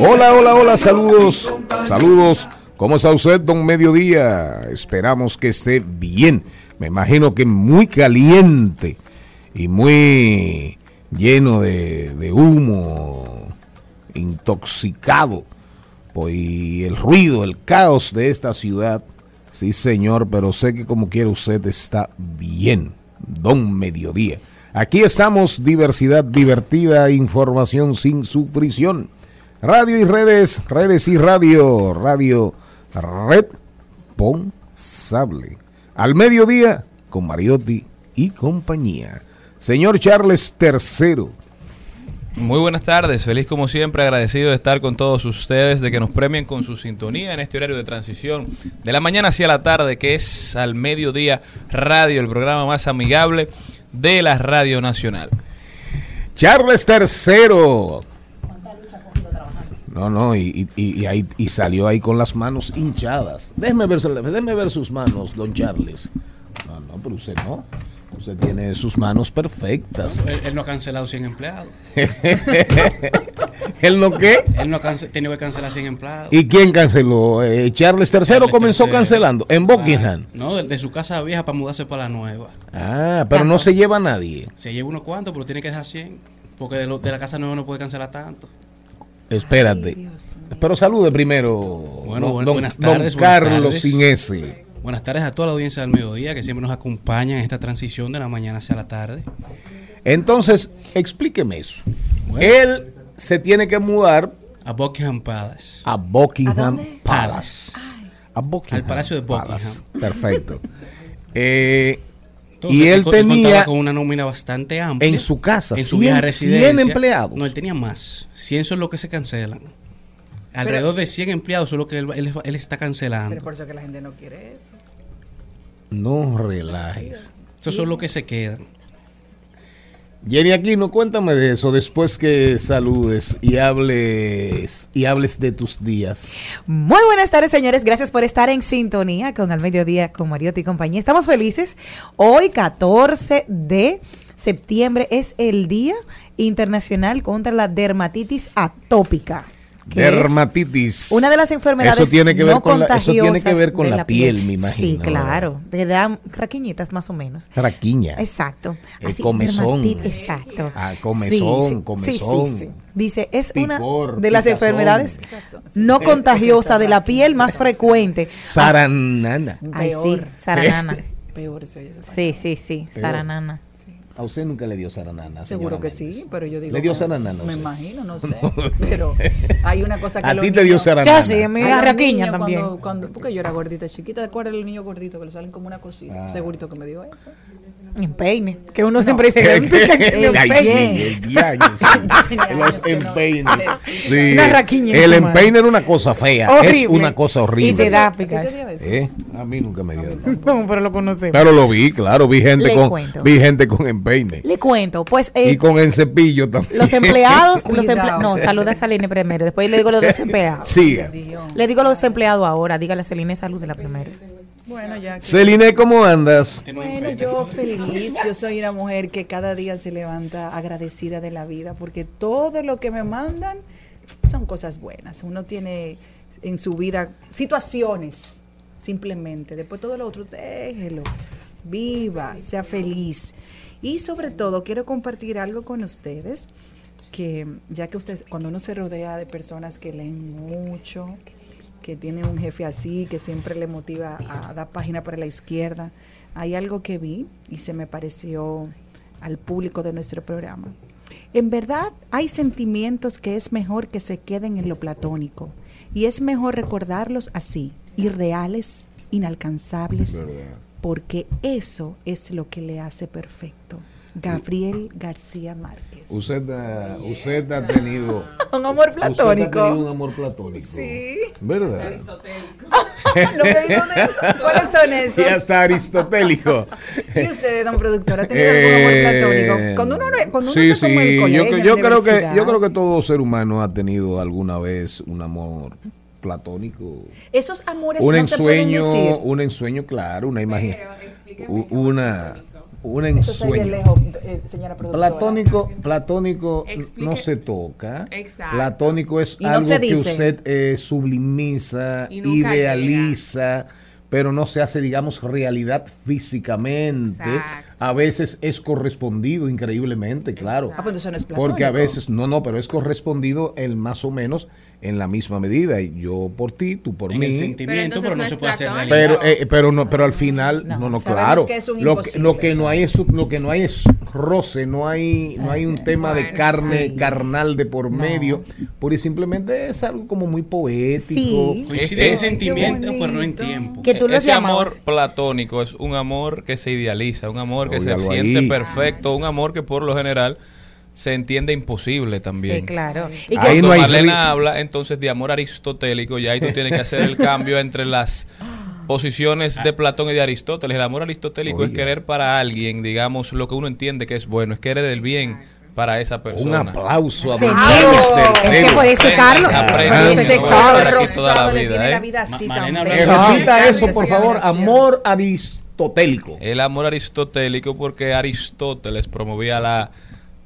Hola, hola, hola, saludos, saludos. ¿Cómo está usted, don Mediodía? Esperamos que esté bien. Me imagino que muy caliente y muy lleno de, de humo, intoxicado por el ruido, el caos de esta ciudad. Sí, señor, pero sé que como quiere usted está bien, don Mediodía. Aquí estamos, diversidad divertida, información sin supresión. Radio y redes, redes y radio, radio responsable. Al mediodía con Mariotti y compañía. Señor Charles III. Muy buenas tardes, feliz como siempre, agradecido de estar con todos ustedes, de que nos premien con su sintonía en este horario de transición de la mañana hacia la tarde, que es al mediodía radio, el programa más amigable de la Radio Nacional. Charles III. No, no, y, y, y, ahí, y salió ahí con las manos hinchadas. Déjeme ver, déjeme ver sus manos, don Charles. No, no, pero usted no. Usted tiene sus manos perfectas. Él, él no ha cancelado 100 empleados. ¿Él no qué? Él no ha tenido que cancelar 100 empleados. ¿Y quién canceló? Eh, Charles III Charles comenzó III. cancelando en Buckingham. Ah, no, de, de su casa vieja para mudarse para la nueva. Ah, pero no se lleva a nadie. Se lleva unos cuantos, pero tiene que dejar 100. Porque de, lo- de la casa nueva no puede cancelar tanto. Espérate. Pero salude primero. Bueno, don- bueno, don- buenas don tardes, buenas Carlos tardes. sin S. Buenas tardes a toda la audiencia del mediodía que siempre nos acompaña en esta transición de la mañana hacia la tarde. Entonces, explíqueme eso. Bueno. Él se tiene que mudar A Buckingham Palace. a Buckingham. Palace. A Buckingham Al Palacio de Palace. Perfecto. Eh, Entonces, y él tenía con una nómina bastante amplia. en su casa en su 100 vieja 100 residencia. empleados. No, él tenía más. 100 son los que se cancelan. Alrededor de 100 empleados son los que él, él- él está cancelando. Pero por eso que la gente no quiere eso. No relajes. Esos son los que se quedan. Jenny Aquino, cuéntame de eso después que saludes y hables y hables de tus días. Muy buenas tardes, señores. Gracias por estar en sintonía con Al Mediodía con Mariotti y compañía. Estamos felices. Hoy, 14 de septiembre, es el Día Internacional contra la Dermatitis Atópica. Que es Dermatitis. Una de las enfermedades Eso tiene que ver no con la, eso tiene que contagiosas ver con de la, piel, me imagino. Sí, claro. Te dan raquiñitas más o menos. Raquiña. Exacto. El comezón. dermatitis, exacto. Ah, comezón, Sí, sí, comezón. sí, sí, sí. Dice, es Picor, una de las picazón. enfermedades no contagiosa de la piel más frecuente. Saranana. Ay, sí, saranana. Peor esa Sí, sí, sí, saranana. A usted nunca le dio saranana. Seguro que Méndez. sí, pero yo digo. ¿Le dio saranana? Me imagino, no sé. Pero hay una cosa que A ti te dio saranana. Ya sí, mi arraquiña también. Cuando, cuando, porque yo era gordita chiquita, ¿te acuerdas del niño gordito que le salen como una cosita? Ah. Segurito que me dio eso. Empeine. Que uno siempre dice que El empeine. el Los empeines. Sí. Sí. Una raquiña El en empeine era una cosa fea. Es una cosa horrible. Y te da ¿Qué te picas. dio eso? ¿Eh? A mí nunca me dio. No, pero lo conocemos. Pero lo vi, claro, vi gente Le con cuento. vi gente con empeine Le cuento, pues eh, y con el cepillo también. los empleados, los emple- no, saluda a Saline primero, después le digo los dos empleados. Siga. Le digo los empleados ahora, dígale a Celine salud de la primera. Bueno, ya. que- Celine, ¿cómo andas? Bueno, yo feliz, yo soy una mujer que cada día se levanta agradecida de la vida, porque todo lo que me mandan son cosas buenas. Uno tiene en su vida situaciones, simplemente. Después todo lo otro, déjelo, viva, sea feliz. Y sobre todo, quiero compartir algo con ustedes, que ya que ustedes, cuando uno se rodea de personas que leen mucho, que tiene un jefe así, que siempre le motiva a dar página para la izquierda. Hay algo que vi y se me pareció al público de nuestro programa. En verdad, hay sentimientos que es mejor que se queden en lo platónico y es mejor recordarlos así, irreales, inalcanzables, porque eso es lo que le hace perfecto. Gabriel García Márquez. Usted, ha- usted ha tenido Un amor usted ha platónico. tenido un amor platónico. Sí. ¿Verdad? No me eso. ¿Cuáles son esos? Y hasta aristotélico. ¿Y usted, don productor, ha tenido algún amor Eh, platónico? Cuando uno, no- cuando uno sí, está como en el sí, yo, yo creo que yo creo que todo ser humano ha tenido alguna vez un amor platónico, Esos amores un no se pueden ensueño, decir. un ensueño, claro, una imagen, una un ensueño. lejos, eh, señora. Platónico, platónico Explique- no se toca. Exacto. Platónico es no algo se que usted eh, sublimiza, Y idealiza, pero no se hace, digamos, realidad físicamente. Exacto. A veces es correspondido increíblemente, claro. Ah, pues eso no es. Porque a veces, no, no, pero es correspondido el más o menos en la misma medida. Y yo por ti, tú por En mí. el sentimiento, pero, no se puede hacer realidad. Pero, eh, pero no, pero al final, No, no, no, claro. que es un lo, que, lo que no hay es lo que no hay es roce, no hay, no hay un tema de carne sí. carnal de por medio, y simplemente es algo como muy poético. Sí. Coincide en sentimiento, pero no en tiempo. Que tú lo Ese amor platónico es un amor que se idealiza, un amor que se siente ahí. perfecto, un amor que por lo general se entiende imposible también. Sí, claro. Y que, Cuando no Marlena habla entonces de amor aristotélico, y ahí tú tienes que hacer el cambio entre las posiciones de Platón y de Aristóteles. El amor aristotélico es querer para alguien, digamos, lo que uno entiende que es bueno, es querer el bien para esa Un persona. aplauso a es que por eso, Carlos, ese Charles. la le tiene ¿eh? la vida así Ma- tan Malena bella. habla- repita Charles. eso, por favor. Amor aristotélico. El amor aristotélico porque Aristóteles promovía la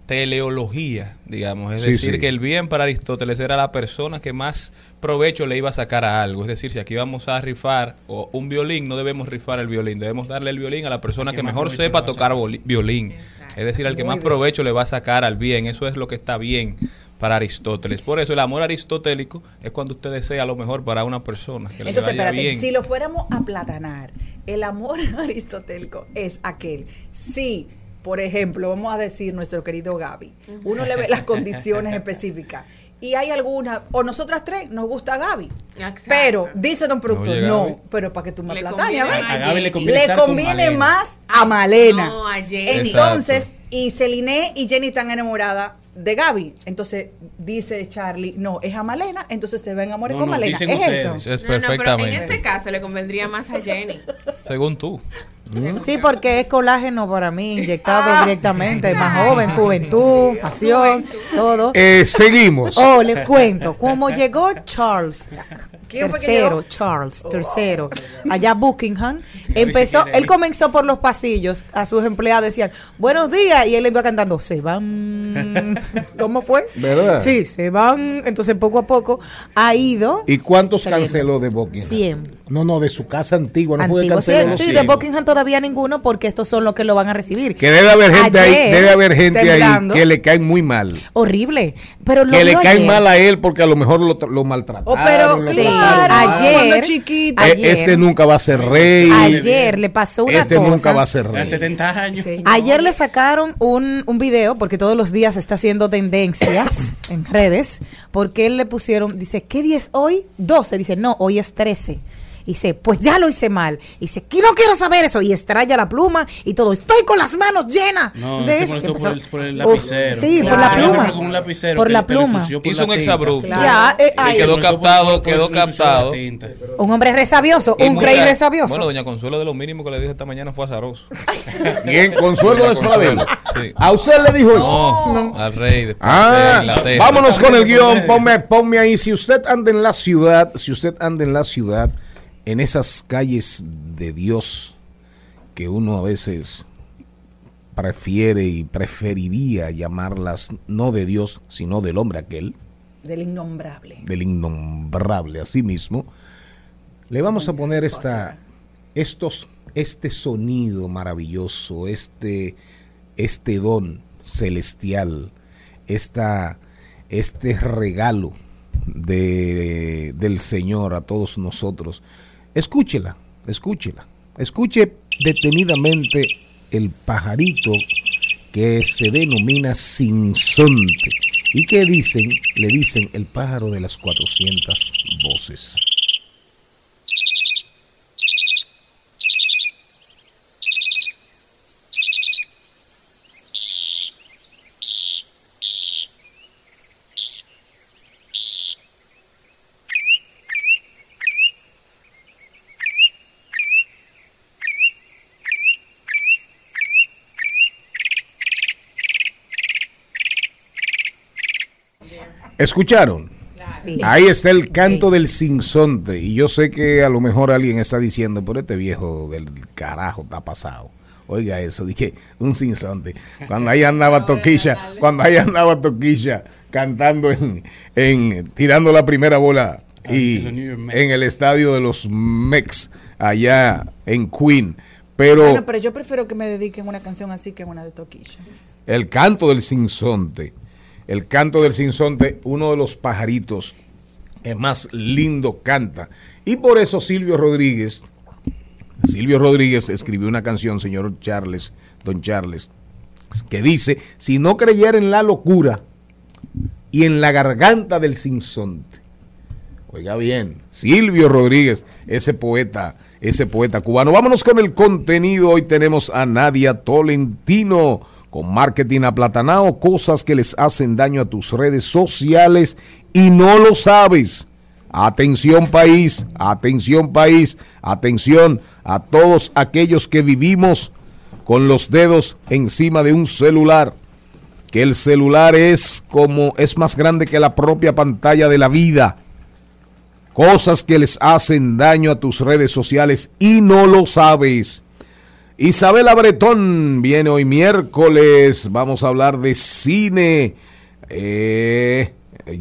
teleología, digamos, es Sí, decir, sí. que el bien para Aristóteles era la persona que más provecho le iba a sacar a algo, es decir, si aquí vamos a rifar o un violín, no debemos rifar el violín, debemos darle el violín a la persona que mejor sepa tocar violín, es decir, al que Muy más bien. provecho le va a sacar al bien, eso es lo que está bien para Aristóteles. Por eso el amor aristotélico es cuando usted desea lo mejor para una persona, que le Entonces, vaya espérate, bien. si lo fuéramos a platanar, el amor aristotélico es aquel. Si, por ejemplo, vamos a decir nuestro querido Gaby, uno le ve las condiciones específicas y hay alguna, o nosotras tres nos gusta Gaby, Exacto. pero dice don productor, no, pero para que tú me platanes, a ver. a Gaby le conviene le conviene más a Malena. No, a Jenny. Entonces, y Celine y Jenny están enamoradas de Gaby. Entonces dice Charlie, no, es a Malena, entonces se va a enamorar No, con no, Malena. dicen Es ustedes. eso. Es No, no, pero en este caso le convendría más a Jenny. según tú. sí, porque es colágeno para mí, inyectado directamente, más joven, juventud, pasión, todo. Eh, seguimos. Oh, les cuento, como llegó Charles, ¿Quién fue que tercero? Charles, tercero, allá Buckingham, empezó, él comenzó por los pasillos, a sus empleados decían, buenos días, y él iba cantando, se van, ¿cómo fue? ¿Verdad? Sí, se van, entonces poco a poco ha ido, ¿Y cuántos Saliendo. canceló de Buckingham? Cien. No, no, de su casa antigua. No fue que antiguos, sí, sí, de. Buckingham todavía ninguno, porque estos son los que lo van a recibir. Que debe haber gente ahí, debe haber gente ahí que le caen muy mal. Horrible, pero lo Que le caen ayer. mal a él porque a lo mejor lo, lo maltrataron. Oh, pero lo sí. Ayer, ayer, Este nunca va a ser rey. ayer le pasó una este cosa. nunca va a ser rey. 70 años. Sí. Ayer le sacaron un, un video, porque todos los días está haciendo tendencias en redes, porque él le pusieron, dice, ¿qué día es hoy? 12. Dice, no, hoy es 13. Y dice, pues ya lo hice mal. Y dice, que no quiero saber eso. Y estrella la pluma y todo. Estoy con las manos llenas No, de eso. por el, por el lapicero. sí, por la pluma. fue con un lapicero Por que la pluma. Hizo la un exabrupto. Claro. Ya, eh, se quedó captado, quedó captado. un hombre resabioso, un rey resabioso. Bueno, doña Consuelo de lo mínimo que le dijo esta mañana fue azaroso. Bien, Consuelo de Esclavero. Sí. ¿A usted le dijo eso? No, al rey de, Ah, de vámonos con el guion. Ponme, ponme ahí. Si usted anda en la ciudad, si usted anda en la ciudad, en esas calles de Dios que uno a veces prefiere y preferiría llamarlas no de Dios, sino del hombre aquel, Del innombrable. del innombrable a sí mismo, le vamos a poner esta, estos, este sonido maravilloso, este, este don celestial, esta, este regalo de, del Señor a todos nosotros. Escúchela, escúchela, escuche detenidamente el pajarito que se denomina sinsonte y que dicen, le dicen el pájaro de las 400 voces. ¿Escucharon? Sí. Ahí está el canto del sinsonte. Y yo sé que a lo mejor alguien está diciendo, pero este viejo del carajo está pasado. Oiga eso, dije, un sinsonte. Cuando ahí andaba Toquilla, cuando ahí andaba Toquilla cantando en, en tirando la primera bola y en el estadio de los Mex allá en Queen. Pero Bueno, pero yo prefiero que me dediquen una canción así que una de Toquilla. el canto del sinsonte, el canto del sinsonte, uno de los pajaritos que más lindo canta. Y por eso Silvio Rodríguez, Silvio Rodríguez escribió una canción, señor Charles, don Charles, que dice, si no creyera en la locura y en la garganta del sinsonte. Oiga bien, Silvio Rodríguez, ese poeta, ese poeta cubano. Vámonos con el contenido. Hoy tenemos a Nadia Tolentino con marketing aplatanado, cosas que les hacen daño a tus redes sociales y no lo sabes. Atención país, atención país, atención a todos aquellos que vivimos con los dedos encima de un celular que el celular es como es más grande que la propia pantalla de la vida. Cosas que les hacen daño a tus redes sociales y no lo sabes. Isabela Bretón viene hoy miércoles. Vamos a hablar de cine. Eh,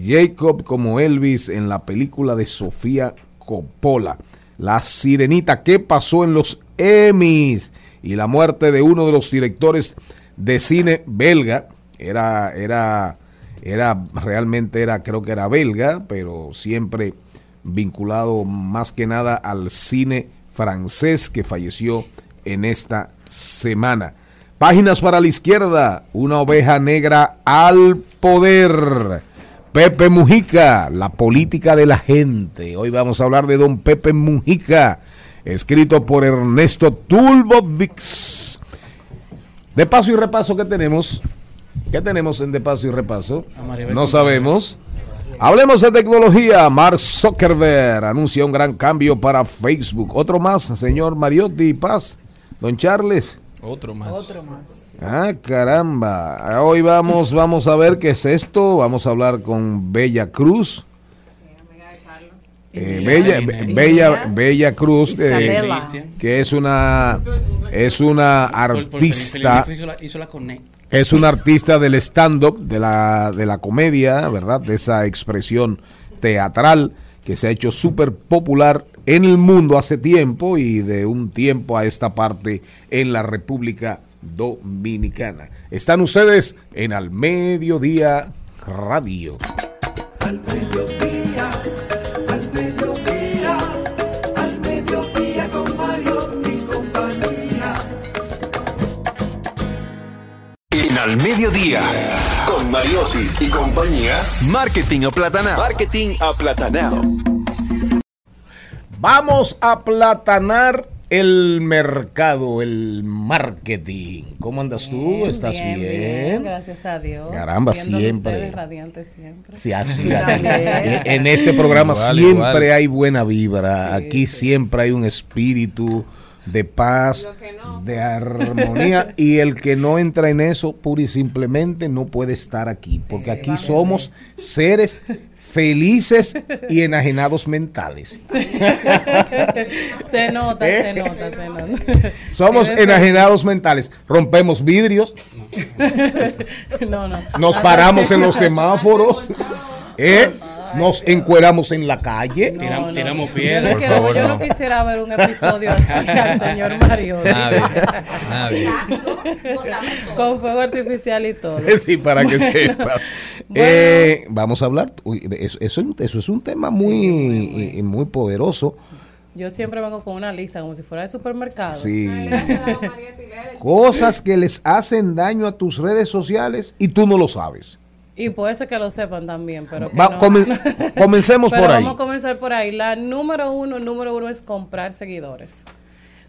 Jacob como Elvis en la película de Sofía Coppola. La sirenita, ¿qué pasó en los Emmys? Y la muerte de uno de los directores de cine belga. Era, era, era, realmente era, creo que era belga, pero siempre vinculado más que nada al cine francés que falleció en esta semana. Páginas para la izquierda, una oveja negra al poder. Pepe Mujica, la política de la gente. Hoy vamos a hablar de don Pepe Mujica, escrito por Ernesto Tulbovix. De paso y repaso, ¿qué tenemos? ¿Qué tenemos en De paso y repaso? No sabemos. Hablemos de tecnología. Mark Zuckerberg anuncia un gran cambio para Facebook. Otro más, señor Mariotti Paz. Don Charles. Otro más. Otro más. Ah, caramba. Hoy vamos, vamos a ver qué es esto. Vamos a hablar con Bella Cruz. Eh, Bella. Bella, Bella Cruz. Cristian. que es una es una artista, es una artista del stand-up, de la, de la comedia, ¿verdad? De esa expresión teatral que se ha hecho súper popular en el mundo hace tiempo y de un tiempo a esta parte en la República Dominicana. Están ustedes en Al Mediodía Radio. Al mediodía, con Mariotti y compañía, Marketing Aplatanado. Marketing Aplatanado. Vamos a platanar el mercado, el marketing. ¿Cómo andas tú? ¿Estás bien? Gracias a Dios. Caramba, siempre. Sí, así, en, en este programa Igual, siempre igual. hay buena vibra. Sí, Aquí sí. siempre hay un espíritu de paz, no. de armonía. y el que no entra en eso, pura y simplemente no puede estar aquí. Porque aquí somos seres felices y enajenados mentales. se nota, ¿Eh? se nota, se nota. Somos enajenados mentales. Rompemos vidrios. No, no. nos paramos en los semáforos, ¿eh? Nos encueramos en la calle. Tiram- tiramos piedras. no Por quiero- favor, yo no. no. quisiera ver un episodio así al señor Mario. Nadie. Nadie. Con fuego artificial y todo. Sí, para que sepa. Eh, vamos a hablar. uy, eso, eso, eso es un tema muy, muy poderoso. Yo siempre vengo con una lista como si fuera de supermercado. Sí. Cosas que les hacen daño a tus redes sociales y tú no lo sabes. Y puede ser que lo sepan también, pero que Va- no. comen- comencemos Pero por ahí. Vamos a comenzar por ahí. La número uno, número uno es comprar seguidores.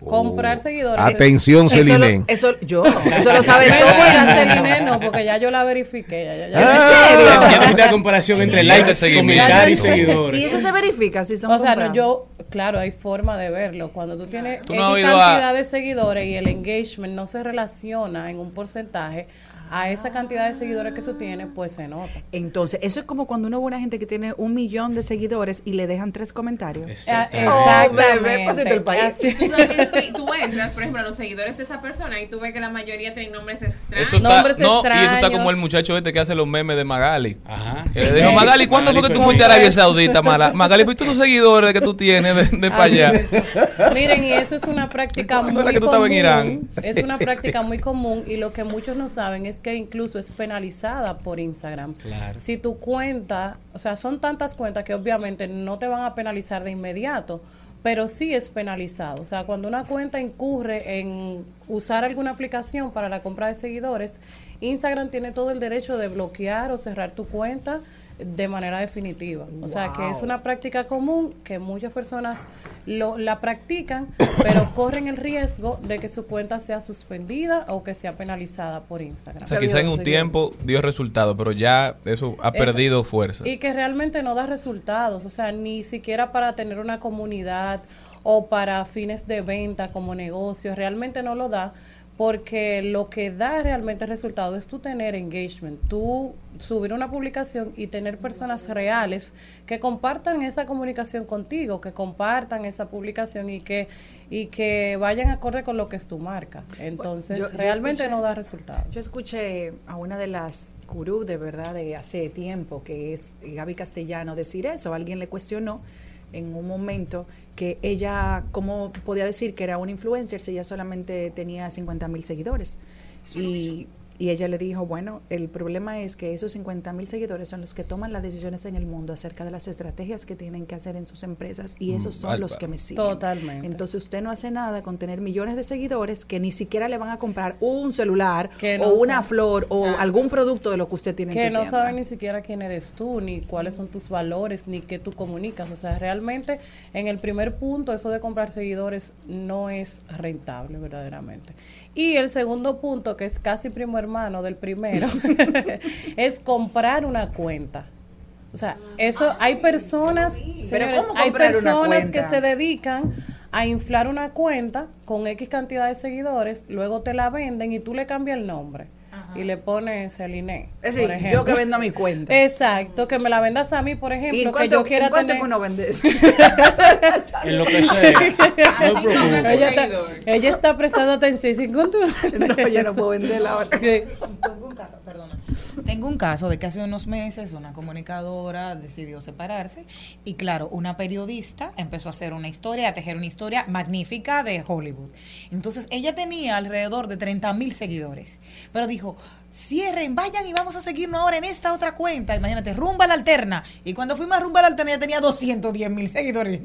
Comprar seguidores. Oh. Atención, Eso, lo- Celine. eso yo, eso lo sabe todo. Celine, no, porque ya yo la verifiqué. Ya, ya, ya. Ah, Ya viste la comparación entre seguimiento. comentarios y Y seguidores. eso se verifica si son O sea, no, yo, claro, hay forma de verlo. Cuando tú tienes Tú no a- cantidad de seguidores y el engagement no se relaciona en un porcentaje a esa cantidad de seguidores que tú tienes, pues se nota. Entonces, eso es como cuando uno ve una gente que tiene un millón de seguidores y le dejan tres comentarios. Exactamente. Oh, Exactamente. bebé, pasito el país. Así- Tú, también, sí, tú entras, por ejemplo, a los seguidores de esa persona y tú ves que la mayoría tienen nombres extraños. Eso está, Nombres no, y eso está extraños. como el muchacho este que hace los memes de Magali. Ajá. Que le dijo, Magali, ¿cuándo fue que tú fuiste a Arabia Saudita, Mala? Magali, pues los seguidores que tú tienes de, de para allá. Miren, y eso es una práctica ¿Cuándo muy era que tú común. estabas en Irán? Es una práctica muy común y lo que muchos no saben es que incluso es penalizada por Instagram. Claro. Si tu cuenta, o sea, son tantas cuentas que obviamente no te van a penalizar de inmediato, pero sí es penalizado. O sea, cuando una cuenta incurre en usar alguna aplicación para la compra de seguidores, Instagram tiene todo el derecho de bloquear o cerrar tu cuenta de manera definitiva. O sea, que es una práctica común que muchas personas lo, la practican, pero corren el riesgo de que su cuenta sea suspendida o que sea penalizada por Instagram. O sea, quizá en un tiempo dio resultado, pero ya eso ha Eso. perdido fuerza. Y que realmente no da resultados, o sea, ni siquiera para tener una comunidad o para fines de venta como negocio, realmente no lo da, porque lo que da realmente resultado es tú tener engagement, tú subir una publicación y tener personas reales que compartan esa comunicación contigo, que compartan esa publicación y que y que vayan acorde con lo que es tu marca. Entonces, Yo- yo realmente escuché- no da resultados. Yo escuché a una de las gurú de verdad de hace tiempo, que es Gaby Castellano, decir eso. Alguien le cuestionó en un momento que ella, ¿cómo podía decir que era una influencer si ella solamente tenía 50 mil seguidores? Y, y ella le dijo, bueno, el problema es que esos 50 mil seguidores son los que toman las decisiones en el mundo acerca de las estrategias que tienen que hacer en sus empresas y esos son Alba. los que me siguen. Totalmente. Entonces usted no hace nada con tener millones de seguidores que ni siquiera le van a comprar un celular Que o una sabe. flor o algún producto de lo que usted tiene en que su no tienda. saben ni siquiera quién eres tú, ni cuáles son tus valores, ni qué tú comunicas. O sea, realmente en el primer punto, eso de comprar seguidores no es rentable verdaderamente. Y el segundo punto, que es casi primo hermano del primero, es comprar una cuenta. O sea, eso hay personas, señores, ¿cómo hay personas que se dedican a inflar una cuenta con X cantidad de seguidores, luego te la venden y tú le cambias el nombre y le pones Celine. Es por decir, ejemplo. yo que vendo mi cuenta. Exacto, que me la vendas a mí, por ¿Y ejemplo, que cuánto, yo quiera ¿en cuánto tener. que uno vende eso? En lo que sea. No ella, está, ella está prestando atención. ¿Sí? ¿Cuánto vendes no, yo no puedo venderla ahora. Que- Tengo un caso, Tengo un caso de que hace unos meses una comunicadora decidió separarse y claro, una periodista empezó a hacer una historia, a tejer una historia magnífica de Hollywood. Entonces ella tenía alrededor de 30 mil seguidores, pero dijo, cierren, vayan y vamos a seguirnos ahora en esta otra cuenta. Imagínate, Rumba la Alterna. Y cuando fuimos a Rumba la Alterna ya tenía 210 mil seguidores.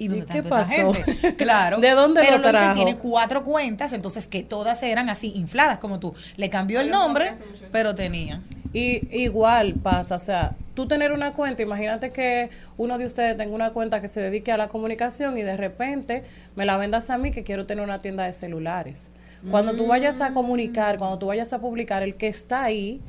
¿Y dónde está qué pasó? gente? Claro. ¿De dónde Pero lo trajo? tiene cuatro cuentas, entonces que todas eran así infladas como tú. Le cambió el nombre, pero tenía. Y igual pasa, o sea, tú tener una cuenta, imagínate que uno de ustedes tenga una cuenta que se dedique a la comunicación y de repente me la vendas a mí que quiero tener una tienda de celulares. Cuando tú vayas a comunicar, cuando tú vayas a publicar, el que está ahí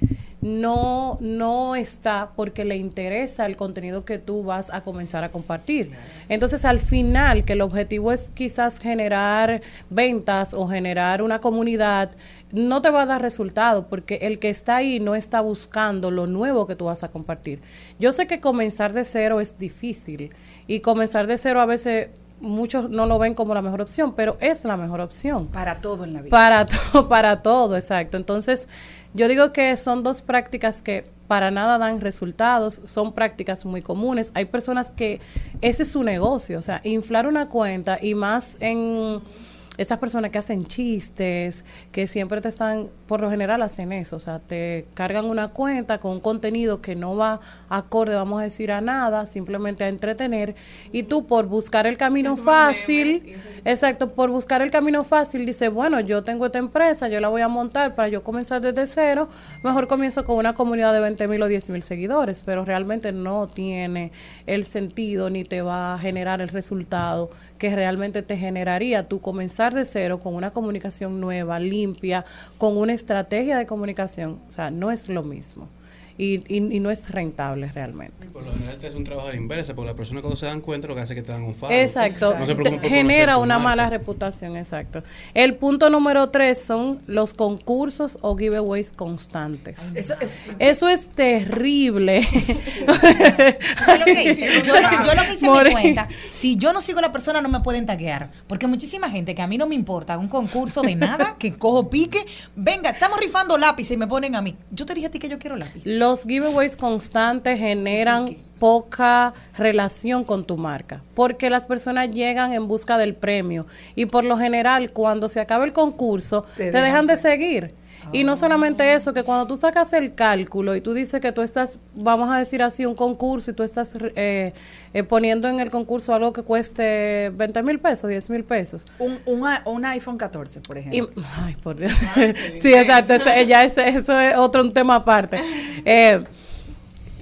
no, no está porque le interesa el contenido que tú vas a comenzar a compartir. Entonces, al final, que el objetivo es quizás generar ventas o generar una comunidad, no te va a dar resultado porque el que está ahí no está buscando lo nuevo que tú vas a compartir. Yo sé que comenzar de cero es difícil y comenzar de cero a veces muchos no lo ven como la mejor opción, pero es la mejor opción. Para todo en la vida. Para, to- para todo, exacto. Entonces, yo digo que son dos prácticas que para nada dan resultados, son prácticas muy comunes. Hay personas que ese es su negocio, o sea, inflar una cuenta y más en estas personas que hacen chistes, que siempre te están, por lo general hacen eso, o sea, te cargan una cuenta con un contenido que no va acorde, vamos a decir, a nada, simplemente a entretener, y tú por buscar el camino fácil, exacto, por buscar el camino fácil, dice, bueno, yo tengo esta empresa, yo la voy a montar para yo comenzar desde cero, mejor comienzo con una comunidad de 20 mil o 10 mil seguidores, pero realmente no tiene el sentido ni te va a generar el resultado que realmente te generaría tú comenzar de cero con una comunicación nueva, limpia, con una estrategia de comunicación. O sea, no es lo mismo. Y, y- y no es rentable realmente. Por lo general te hace un trabajo a la inversa, porque las personas cuando se dan cuenta lo que hace es que te dan un faro. Exacto. No se Te preocupen por genera una marca. mala reputación, exacto. El punto número tres son los concursos o giveaways constantes. Eso, eh, Eso es terrible. Yo lo que hice, yo, lo- yo lo que hice mi cuenta, si yo no sigo a la persona no me pueden taguear, porque muchísima gente que a mí no me importa un concurso de nada, que cojo pique, venga, estamos rifando lápices y me ponen a mí. Yo te dije a ti que yo quiero lápiz. Los giveaways constantes generan poca relación con tu marca, porque las personas llegan en busca del premio y por lo general cuando se acaba el concurso Te te, dejan dejan de seguir. Y no solamente eso, que cuando tú sacas el cálculo y tú dices que tú estás, vamos a decir así, un concurso y tú estás eh, eh, poniendo en el concurso algo que cueste 20 mil pesos, 10 mil pesos. un, un, i- un iPhone 14, por Y, ejemplo. ay, por Dios. sí, exacto. Eso, ya ese- eso es otro un tema aparte. Eh,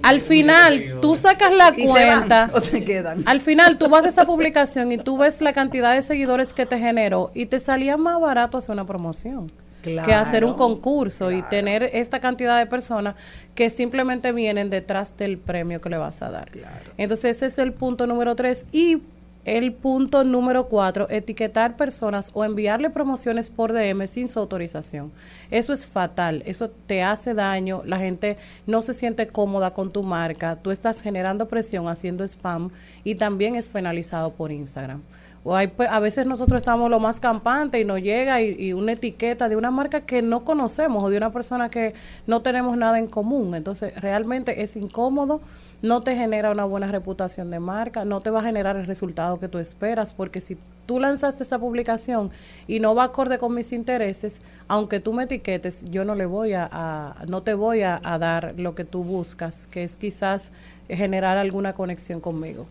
al final, tú sacas la Y se van, cuenta. o se quedan. Al final, tú vas a esa publicación y tú ves la cantidad de seguidores que te generó y te salía más barato hacer una promoción. Que hacer un concurso y tener esta cantidad de personas que simplemente vienen detrás del premio que le vas a dar. Entonces ese es el punto número tres. Y el punto número cuatro, etiquetar personas o enviarle promociones por DM sin su autorización. Eso es fatal, eso te hace daño, la gente no se siente cómoda con tu marca, tú estás generando presión haciendo spam y también es penalizado por Instagram. O hay, pues, a veces nosotros estamos lo más campante y nos llega y, y una etiqueta de una marca que no conocemos o de una persona que no tenemos nada en común. Entonces, realmente es incómodo, no te genera una buena reputación de marca, no te va a generar el resultado que tú esperas, porque si tú lanzaste esa publicación y no va acorde con mis intereses, aunque tú me etiquetes, yo no le voy a, no te voy a, a dar lo que tú buscas, que es quizás generar alguna conexión conmigo.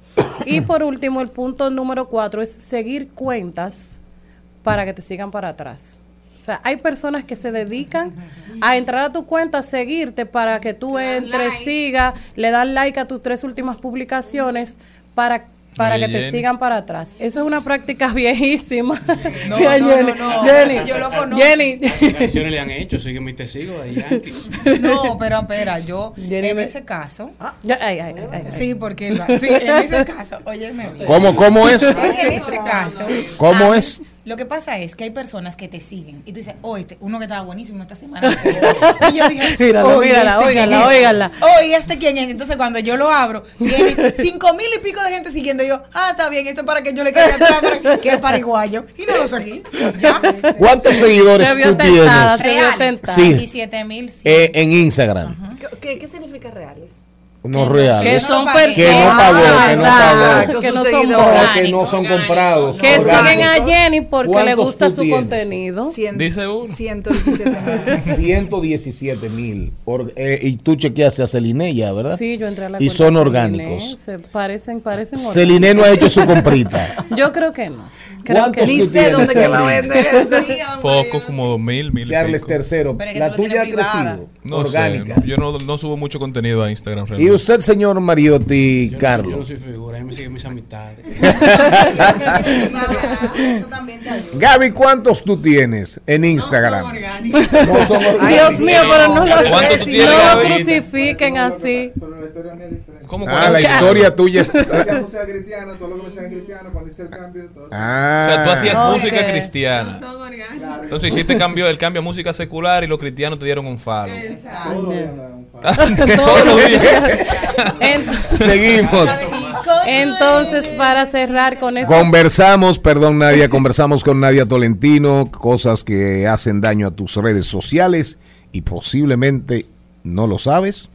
Y por último, el punto número cuatro es seguir cuentas para que te sigan para atrás. Sea, hay personas que se dedican a entrar a tu cuenta, a seguirte para que tú entres, sigas, le dan like a tus tres últimas publicaciones para para que te sigan para atrás. Eso es una práctica viejísima. No, no, Jenny, no, no. Jenny, Yo lo conozco. Jenny. ¿Qué canciones le han hecho? Sigue mi testigo de Yankee. No, pero espera, yo Jenny en me- ese caso, Ya, ay, ay, ay, ay. sí, porque sí, en ese caso, óyeme bien. ¿Cómo, cómo es? En ese caso, ¿Cómo es? Lo que pasa es que hay personas que te siguen y tú dices, oh, este, uno que estaba buenísimo esta semana. y yo dije, Mírala, oh, ¿y mírala, este óigala, óigala. Oh, ¿y este quién es? Entonces cuando yo lo abro, tiene cinco mil y pico de gente siguiendo. Y yo, ah, está bien, esto es para que yo le caiga atrás, para que, es paraguayo. Y no lo seguí. Ya. ¿Cuántos seguidores Se vio tú tentada, tienes se vio Reales. tentada. Sí. 27 mil. eh, en Instagram? ¿Qué, qué significa reales? No reales. Que son no personas. Que no pagó, que no pagó. Que no son que no comprados. Que siguen a Jenny porque le ¿Cuántos gusta su tienes? contenido. Cien- Dice uno. 117 mil. 117 mil. Or- eh, y tú chequeaste a Celine ya, ¿verdad? Sí, yo entré a la Y son orgánicos. Celine. Se parecen, parecen Celine no ha hecho su comprita. Yo creo que no. Creo ¿Cuántos que Ni tú sé tienes, dónde que va a Carlín? vender eso. Poco, como dos mil, mil Charles que la tuya ha crecido. Orgánica. yo no, no subo mucho contenido a Instagram Y usted, señor Mariotti Yo no- Carlos. Yo no soy figura, a mí me siguen mis amistades. Gaby, ¿cuántos tú tienes en Instagram? No son orgánicos. Dios mío, pero no lo, ¿Cuánto tú tienes, no crucifiquen así. Pero la historia mía. ¿Cómo Ah, la historia tuya es. Esa música cristiana, todo lo que me sea cristiano, cuando hice el cambio, todo eso. O sea, tú Ah, hacías música cristiana. Son orgánicos. Entonces hiciste cambio, el cambio a música secular y los cristianos te dieron un. Todos los días. En- seguimos. Entonces, para cerrar con esto. Conversamos, perdón Nadia, conversamos con Nadia Tolentino, cosas que hacen daño a tus redes sociales y posiblemente no lo sabes,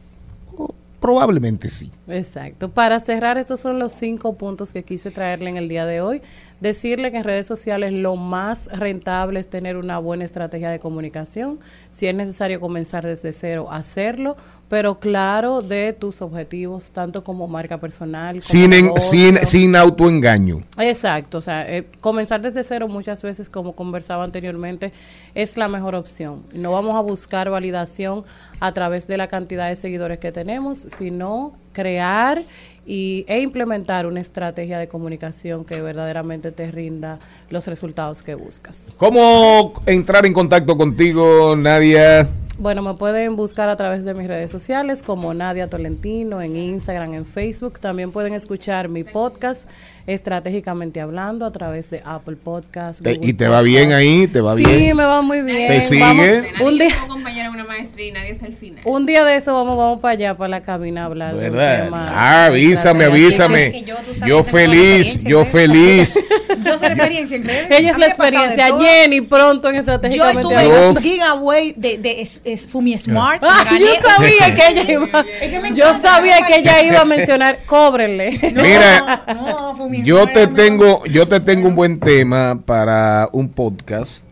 o probablemente sí. Exacto. Para cerrar, estos son los cinco puntos que quise traerle en el día de hoy. Decirle que en redes sociales lo más rentable es tener una buena estrategia de comunicación. Si es necesario comenzar desde cero, hacerlo, pero claro de tus objetivos, tanto como marca personal. Como Sin, en- sin, sin autoengaño. Exacto, o sea, eh, comenzar desde cero muchas veces, como conversaba anteriormente, es la mejor opción. No vamos a buscar validación a través de la cantidad de seguidores que tenemos, sino crear y, e implementar una estrategia de comunicación que verdaderamente te rinda los resultados que buscas. ¿Cómo entrar en contacto contigo, Nadia? Bueno, me pueden buscar a través de mis redes sociales como Nadia Tolentino en Instagram, en Facebook. También pueden escuchar mi podcast Estratégicamente Hablando a través de Apple Podcast. Te- ¿Y te va bien ahí? ¿Te va sí, bien? me va muy bien. ¿Te sigue? Vamos- un, día, como compañera en una maestría y nadie es el final. un día de eso vamos, vamos para allá, para la cabina a hablar de un ¿Verdad? tema. Ah, avísame, avísame. Que yo, Yo feliz, yo feliz. Yo soy la experiencia en redes. Ella es la de experiencia. Jenny, pronto en Yo Estratégicamente estuve Hablando. en un giveaway de, de es, es Fumi Smart. Ah, yo sabía que ella iba. Es que me Yo sabía que ella iba a mencionar, cóbrenle. Mira, No, Fumi yo Smart te tengo, yo te tengo un buen tema para un podcast.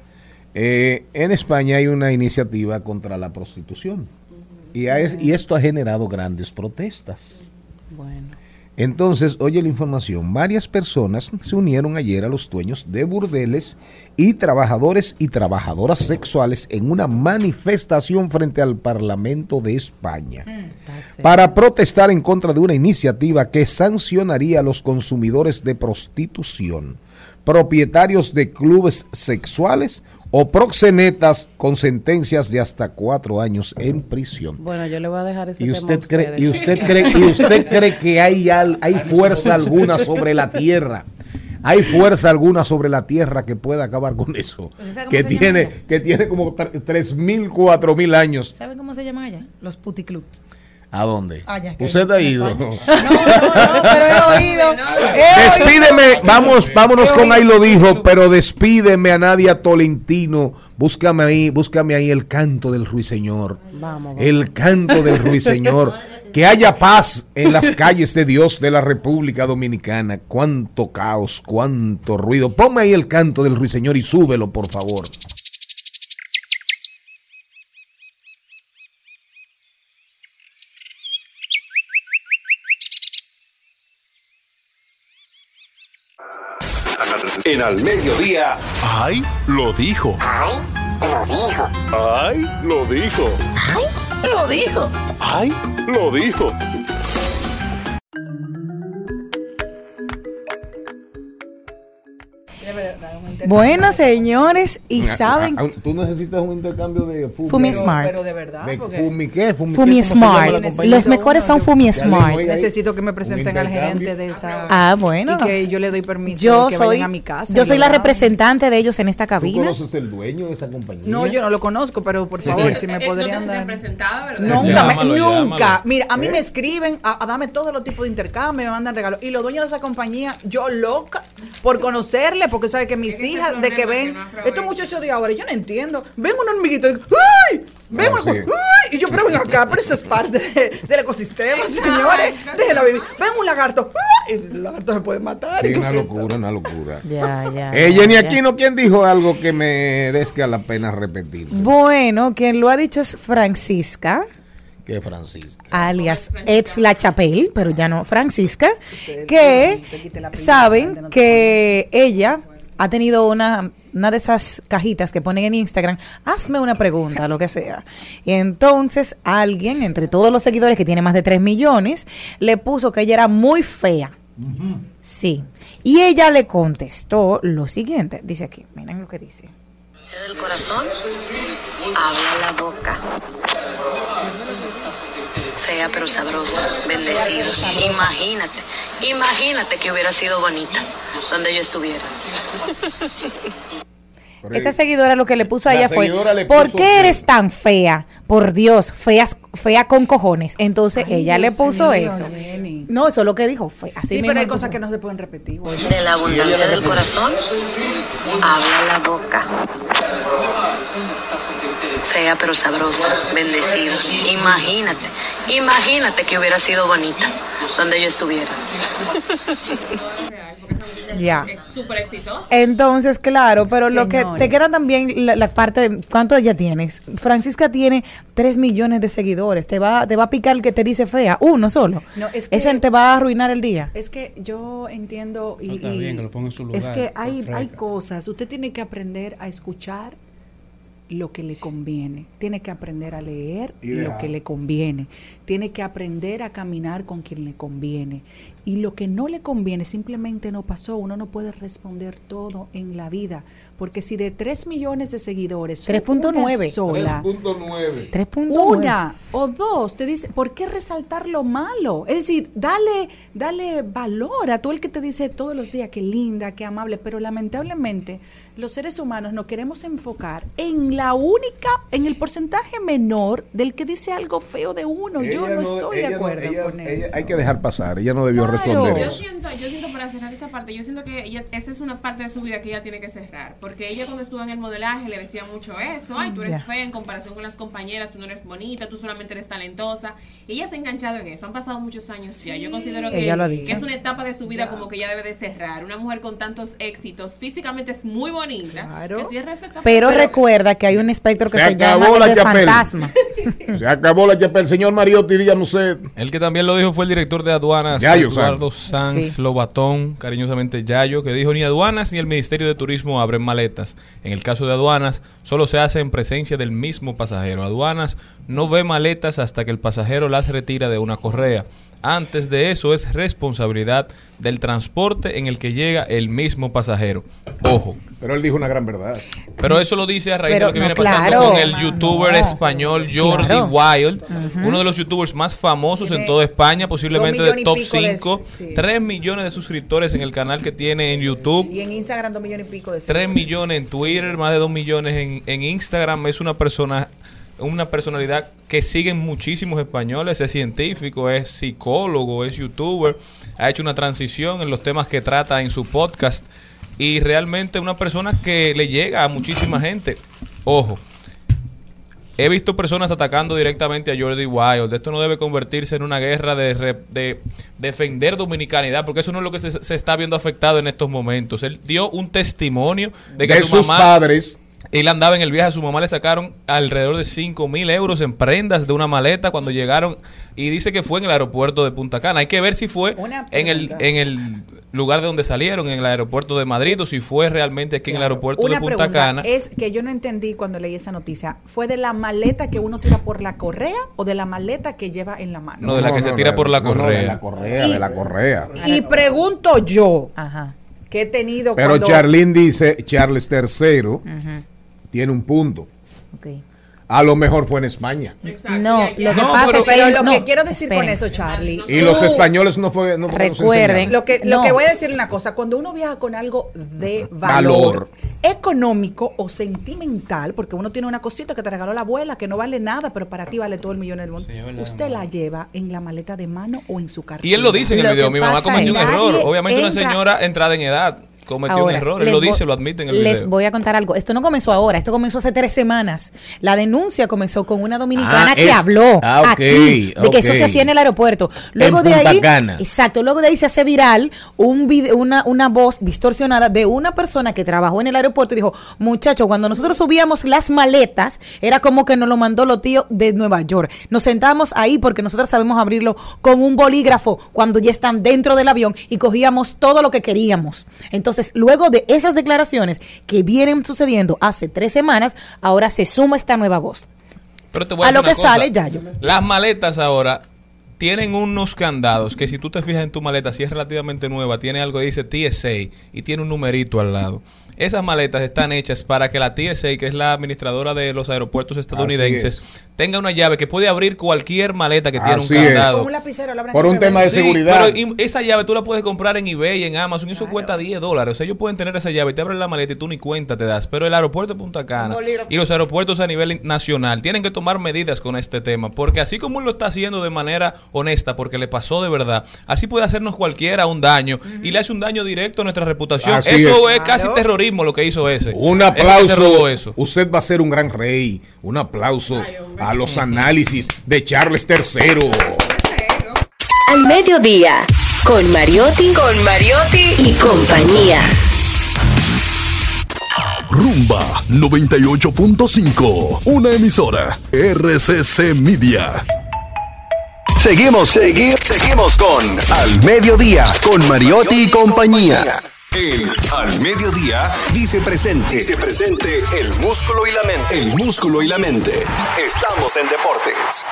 Eh, en España hay una iniciativa contra la prostitución y, ha- y esto ha generado grandes protestas. Bueno. Entonces, oye la información, varias personas se unieron ayer a los dueños de burdeles y trabajadores y trabajadoras sexuales en una manifestación frente al Parlamento de España para protestar en contra de una iniciativa que sancionaría a los consumidores de prostitución, propietarios de clubes sexuales o proxenetas con sentencias de hasta cuatro años en prisión. Bueno, yo le voy a dejar ese ¿Y tema usted, a cree, y, usted cree, ¿Y usted cree que hay, al- hay fuerza alguna sobre la tierra? ¿Hay fuerza alguna sobre la tierra que pueda acabar con eso? ¿Usted sabe cómo Que tiene, que tiene como tre- 3.000, 4.000 años. ¿Sabe cómo se llama allá? Los puticlub. ¿A dónde? Ah, ya, ¿Usted ha ido? No, no, no, pero he oído. he Despídeme, oído. vamos, vámonos He con oído. ahí lo dijo, pero despídeme a Nadia Tolentino. Búscame ahí, búscame ahí el canto del ruiseñor. Vamos, vamos. El canto del ruiseñor. Que haya paz en las calles de Dios de la República Dominicana. Cuánto caos, cuánto ruido. Ponme ahí el canto del ruiseñor y súbelo, por favor. En al mediodía. ¡Ay! Lo dijo. ¡Ay! Lo dijo. ¡Ay! Lo dijo. Lo dijo. ¡Ay! Lo dijo. Bueno, señores, y saben, Ah, ah, Tú necesitas un intercambio de Fumi. Fumi Pero- Smart. Pero de verdad, De porque Fumi qué? Fumi, Smart. Los mejores son Fumi Smart. a- necesito que me presenten al gerente de esa. Ah, bueno. Y que yo le doy permiso Yo que soy, vayan a mi casa. yo soy la representante de ellos en esta ¿Tú cabina. conoces el dueño de esa compañía? No, yo no lo conozco, pero por favor, si me Eh, podrían dar. Nunca, Llámalo, nunca. llámalo. Mira, a mí me escriben a, a darme todo los tipos de intercambio, me mandan regalos. Y los dueños de esa compañía, yo loca por conocerle, porque porque sabes que mis De que ven, que estos muchachos de ahora, yo no entiendo, ven un hormiguito y ¡ay! Ven sí. ¡ay! Y yo, pero ven acá, pero eso es parte de- del ecosistema, señores. Déjenla vivir. Ven un lagarto, ¡ay! Y el lagarto se puede matar. Sí, ¿y qué una es esto? locura, una locura. Ya, ya. Eh, Jenny. Aquino, ¿quién dijo algo que merezca la pena repetir? Bueno, quien lo ha dicho es Francisca, Que Francisca. alias Ex La Chapelle, pero ya no Francisca, que saben que ella ha tenido una, una de esas cajitas que ponen en Instagram, hazme una pregunta, lo que sea. Y entonces alguien, entre todos los seguidores que tiene más de 3 millones, le puso que ella era muy fea. Sí. Y ella le contestó lo siguiente, dice aquí, miren lo que dice. del corazón, habla la boca. Fea pero sabrosa, bendecida. Imagínate, imagínate que hubiera sido bonita donde yo estuviera. Esta seguidora lo que le puso a La ella fue, ¿por qué eres tan fea? Por Dios, feas, fea con cojones. Entonces ella le puso mío, eso. Jenny. No, eso es lo que dijo. Fue así Sí, pero hay cosas que no se pueden repetir. güey. De la abundancia del corazón, habla la boca. Fea pero sabrosa, bendecida. Imagínate, imagínate que hubiera sido bonita donde yo estuviera. Ya. Entonces, claro, pero lo que te queda también la, la parte de cuánto ella tienes. Francisca tiene 3 millones de seguidores. Te va, te va a picar el que te dice fea, uno solo. No, es que- Ese te va a arruinar el día. Es que yo entiendo y, No, está y- bien, que lo ponga en su es que hay, hay cosas, usted tiene que aprender a escuchar lo que le conviene, tiene que aprender a leer lo que le conviene, tiene que aprender a caminar con quien le conviene. Y lo que no le conviene simplemente no pasó, uno no puede responder todo en la vida, porque si de 3 millones de seguidores, son 3.9. una sola, 3.9. 3.9. una o dos te dice, ¿por qué resaltar lo malo? Es decir, dale, dale valor a todo el que te dice todos los días qué linda, qué amable, pero lamentablemente los seres humanos nos queremos enfocar en la única, en el porcentaje menor del que dice algo feo de uno. Yo no estoy de no- acuerdo ella- con ella- eso. Hay que dejar pasar, ella no debió Claro. responder Yo siento, yo siento para cerrar esta parte, yo siento que ella, esa es una parte de su vida que ella tiene que cerrar, porque ella cuando estuvo en el modelaje le decía mucho eso, ay, tú eres Ya. fea en comparación con las compañeras, tú no eres bonita, tú solamente eres talentosa, y ella se ha enganchado en eso, han pasado muchos años ya, yo considero que, es una etapa de su vida como que ella debe de cerrar, una mujer con tantos éxitos, físicamente es muy bonita, Claro. que cierre esa etapa. Pero recuerda que hay un espectro que Se se, llama la fantasma. Se acabó la chapel. Señor Mariotti, dígame usted. El que también lo dijo fue el director de aduanas, Yayo Eduardo Sanz Sí. Lobatón, cariñosamente Yayo, que dijo ni aduanas ni el Ministerio de Turismo abren maletas. En el caso de aduanas, solo se hace en presencia del mismo pasajero. Aduanas no ve maletas hasta que el pasajero las retira de una correa. Antes de eso es responsabilidad del transporte en el que llega el mismo pasajero. Ojo. Pero él dijo una gran verdad. Pero eso lo dice a raíz Pero de lo que no, viene pasando claro. con el youtuber No. español Jordi Claro. Wild, uno de los youtubers más famosos en toda España, posiblemente de top pico de- 5, sí. 3 millones de suscriptores en el canal que tiene en YouTube. Y en Instagram dos millones y pico de 3 millones en Twitter, más de 2 millones en, en Instagram. Es una persona, una personalidad que siguen muchísimos españoles. Es científico, es psicólogo, es youtuber. Ha hecho una transición en los temas que trata en su podcast. Y realmente una persona que le llega a muchísima gente. Ojo. He visto personas atacando directamente a Jordi Wild. Esto no debe convertirse en una guerra de, re- de defender dominicanidad, porque eso no es lo que se, se está viendo afectado en estos momentos. Él dio un testimonio de que De su sus mamá, padres. Él andaba en el viaje, a su mamá le sacaron alrededor de 5 mil euros en prendas de una maleta cuando llegaron y dice que fue en el aeropuerto de Punta Cana. Hay que ver si fue en el, en el lugar de donde salieron, en el aeropuerto de Madrid, o si fue realmente aquí en el aeropuerto Una de Punta pregunta Cana. es que yo no entendí cuando leí esa noticia. ¿Fue de la maleta que uno tira por la correa o de la maleta que lleva en la mano? No, de la que se tira por la no, no, correa. de la correa, de la correa. Y pregunto yo, Ajá. que he tenido Pero cuando... Charlene dice, Charles III tiene un punto. A lo mejor fue en España. Exacto, No, lo que No, pasa pero- es que lo no, que quiero decir con eso, Charlie... Y los españoles no fue no Recuerden. Lo que, lo No. que voy a decir una cosa, cuando uno viaja con algo de Valor. valor, económico o sentimental, porque uno tiene una cosita que te regaló la abuela que no vale nada, pero para ti vale todo el millón del mundo, Sí, usted la lleva en la maleta de mano o en su cartera. Y él lo dice en el Lo video. Mi mamá cometió un error. Obviamente una señora entrada en edad. Cometió un error. Él lo dice, lo admite en el Les video. voy a contar algo. Esto no comenzó ahora, esto comenzó hace tres semanas. La denuncia comenzó con una dominicana Ah, que es- habló ah, aquí de que eso se hacía en el aeropuerto. Luego En de Punta ahí, Cana. exacto, luego de ahí se hace viral un video, una, una voz distorsionada de una persona que trabajó en el aeropuerto y dijo, muchachos, cuando nosotros subíamos las maletas, era como que nos lo mandó los tíos de Nueva York. Nos sentábamos ahí porque nosotros sabemos abrirlo con un bolígrafo cuando ya están dentro del avión y cogíamos todo lo que queríamos. Entonces, luego de esas declaraciones que vienen sucediendo hace tres semanas, ahora se suma esta nueva voz. Pero te voy A lo que cosa. sale, Yayo. Las maletas ahora tienen unos candados que si tú te fijas en tu maleta, si es relativamente nueva, tiene algo que dice TSA y tiene un numerito al lado. Esas maletas están hechas para que la TSA, que es la administradora de los aeropuertos estadounidenses, tenga una llave que puede abrir cualquier maleta que tiene un candado. Un Por un tema de Sí, seguridad. pero y- esa llave tú la puedes comprar en eBay, en Amazon, y eso cuesta 10 dólares. O sea, ellos pueden tener esa llave y te abren la maleta y tú ni cuenta te das. Pero el aeropuerto de Punta Cana y los aeropuertos a nivel nacional tienen que tomar medidas con este tema. Porque así como él lo está haciendo de manera honesta, porque le pasó de verdad, así puede hacernos cualquiera un daño y le hace un daño directo a nuestra reputación. Así eso es. es, casi terrorismo lo que hizo ese. Un aplauso. eso. Usted va a ser un gran rey. Un aplauso a los análisis de Charles III. Al mediodía, con Mariotti, con Mariotti y compañía. Rumba 98.5, una emisora RCC Media. Seguimos, seguimos, seguimos con Al Mediodía, con Mariotti y compañía. El Al Mediodía dice presente. Dice presente el músculo y la mente. El músculo y la mente. Estamos en deportes.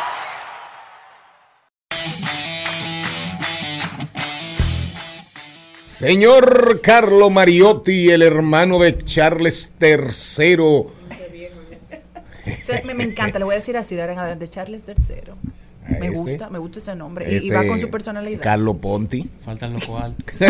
Señor Carlo Mariotti, el hermano de Charles III. Sea, me, me encanta, le voy a decir así de ahora en adelante, Charles III. Me Este, gusta, me gusta ese nombre. Y- y, este, va con su personalidad. Carlo Ponti. Falta el loco alto.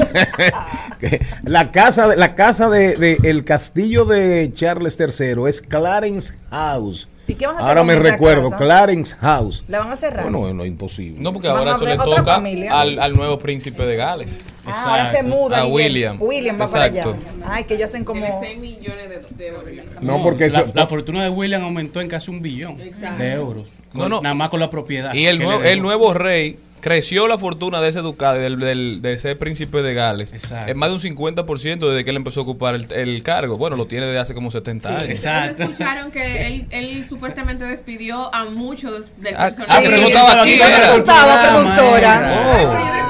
la casa, de- la casa de, de- el castillo de Charles III es Clarence House. ¿Y qué van a hacer Ahora me recuerdo, casa? Clarence House. ¿La van a cerrar? Bueno, no, imposible. No, porque ahora eso le toca al, al nuevo príncipe de Gales. Ah, ahora se muda. A y William. William va Exacto. para allá. Ay, que ellos hacen como... Tiene 6 millones de, de euros. No, porque la, eso- la fortuna de William aumentó en casi un billón Exacto. de euros. No, Con- no. Nada más con la propiedad. Y el, nuevo, el nuevo rey creció la fortuna de ese ducado, del, del- de ese príncipe de Gales, Exacto. en más de un 50% desde que él empezó a ocupar el, el cargo. Bueno, lo tiene desde hace como 70 años. Ustedes escucharon que él, él supuestamente despidió a muchos del Ah, personal. ah, pero no estaba aquí, productora. era.